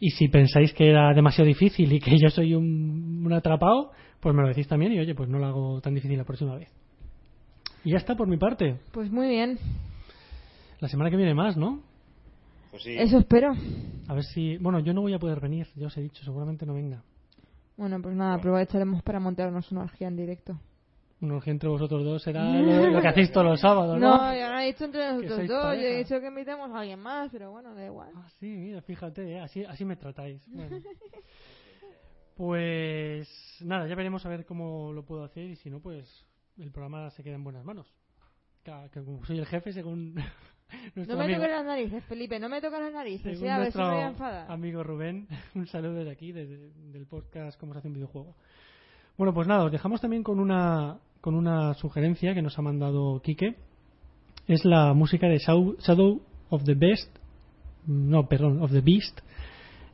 Y si pensáis que era demasiado difícil y que [laughs] yo soy un, un atrapado, pues me lo decís también y oye, pues no lo hago tan difícil la próxima vez. Y ya está por mi parte. Pues muy bien. La semana que viene más, ¿no? Pues sí. Eso espero. A ver si... Bueno, yo no voy a poder venir, ya os he dicho, seguramente no venga. Bueno, pues nada, aprovecharemos para montarnos una orgía en directo. Un orgía entre vosotros dos será [laughs] lo, lo que hacéis todos los sábados, ¿no? No, yo no he dicho entre nosotros dos. Yo pareja. he dicho que invitemos a alguien más, pero bueno, da igual. Ah, sí, mira, fíjate, ¿eh? así, así me tratáis. Bueno. Pues nada, ya veremos a ver cómo lo puedo hacer y si no, pues el programa se queda en buenas manos. Que, que como soy el jefe, según [laughs] nuestro No me toques las narices, Felipe, no me toques las narices. según ¿eh? A ver si me voy a enfadar. amigo Rubén, [laughs] un saludo desde aquí, desde del podcast Cómo se hace un videojuego. Bueno, pues nada, os dejamos también con una, con una sugerencia que nos ha mandado Quique. Es la música de Shadow of the Best, no, perdón, of the Beast,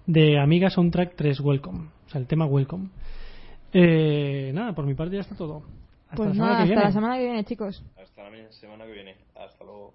de Amiga Soundtrack 3 Welcome, o sea, el tema Welcome. Eh, nada, por mi parte ya está todo. Hasta Pues la semana nada, que hasta viene. la semana que viene, chicos. Hasta la semana que viene. Hasta luego.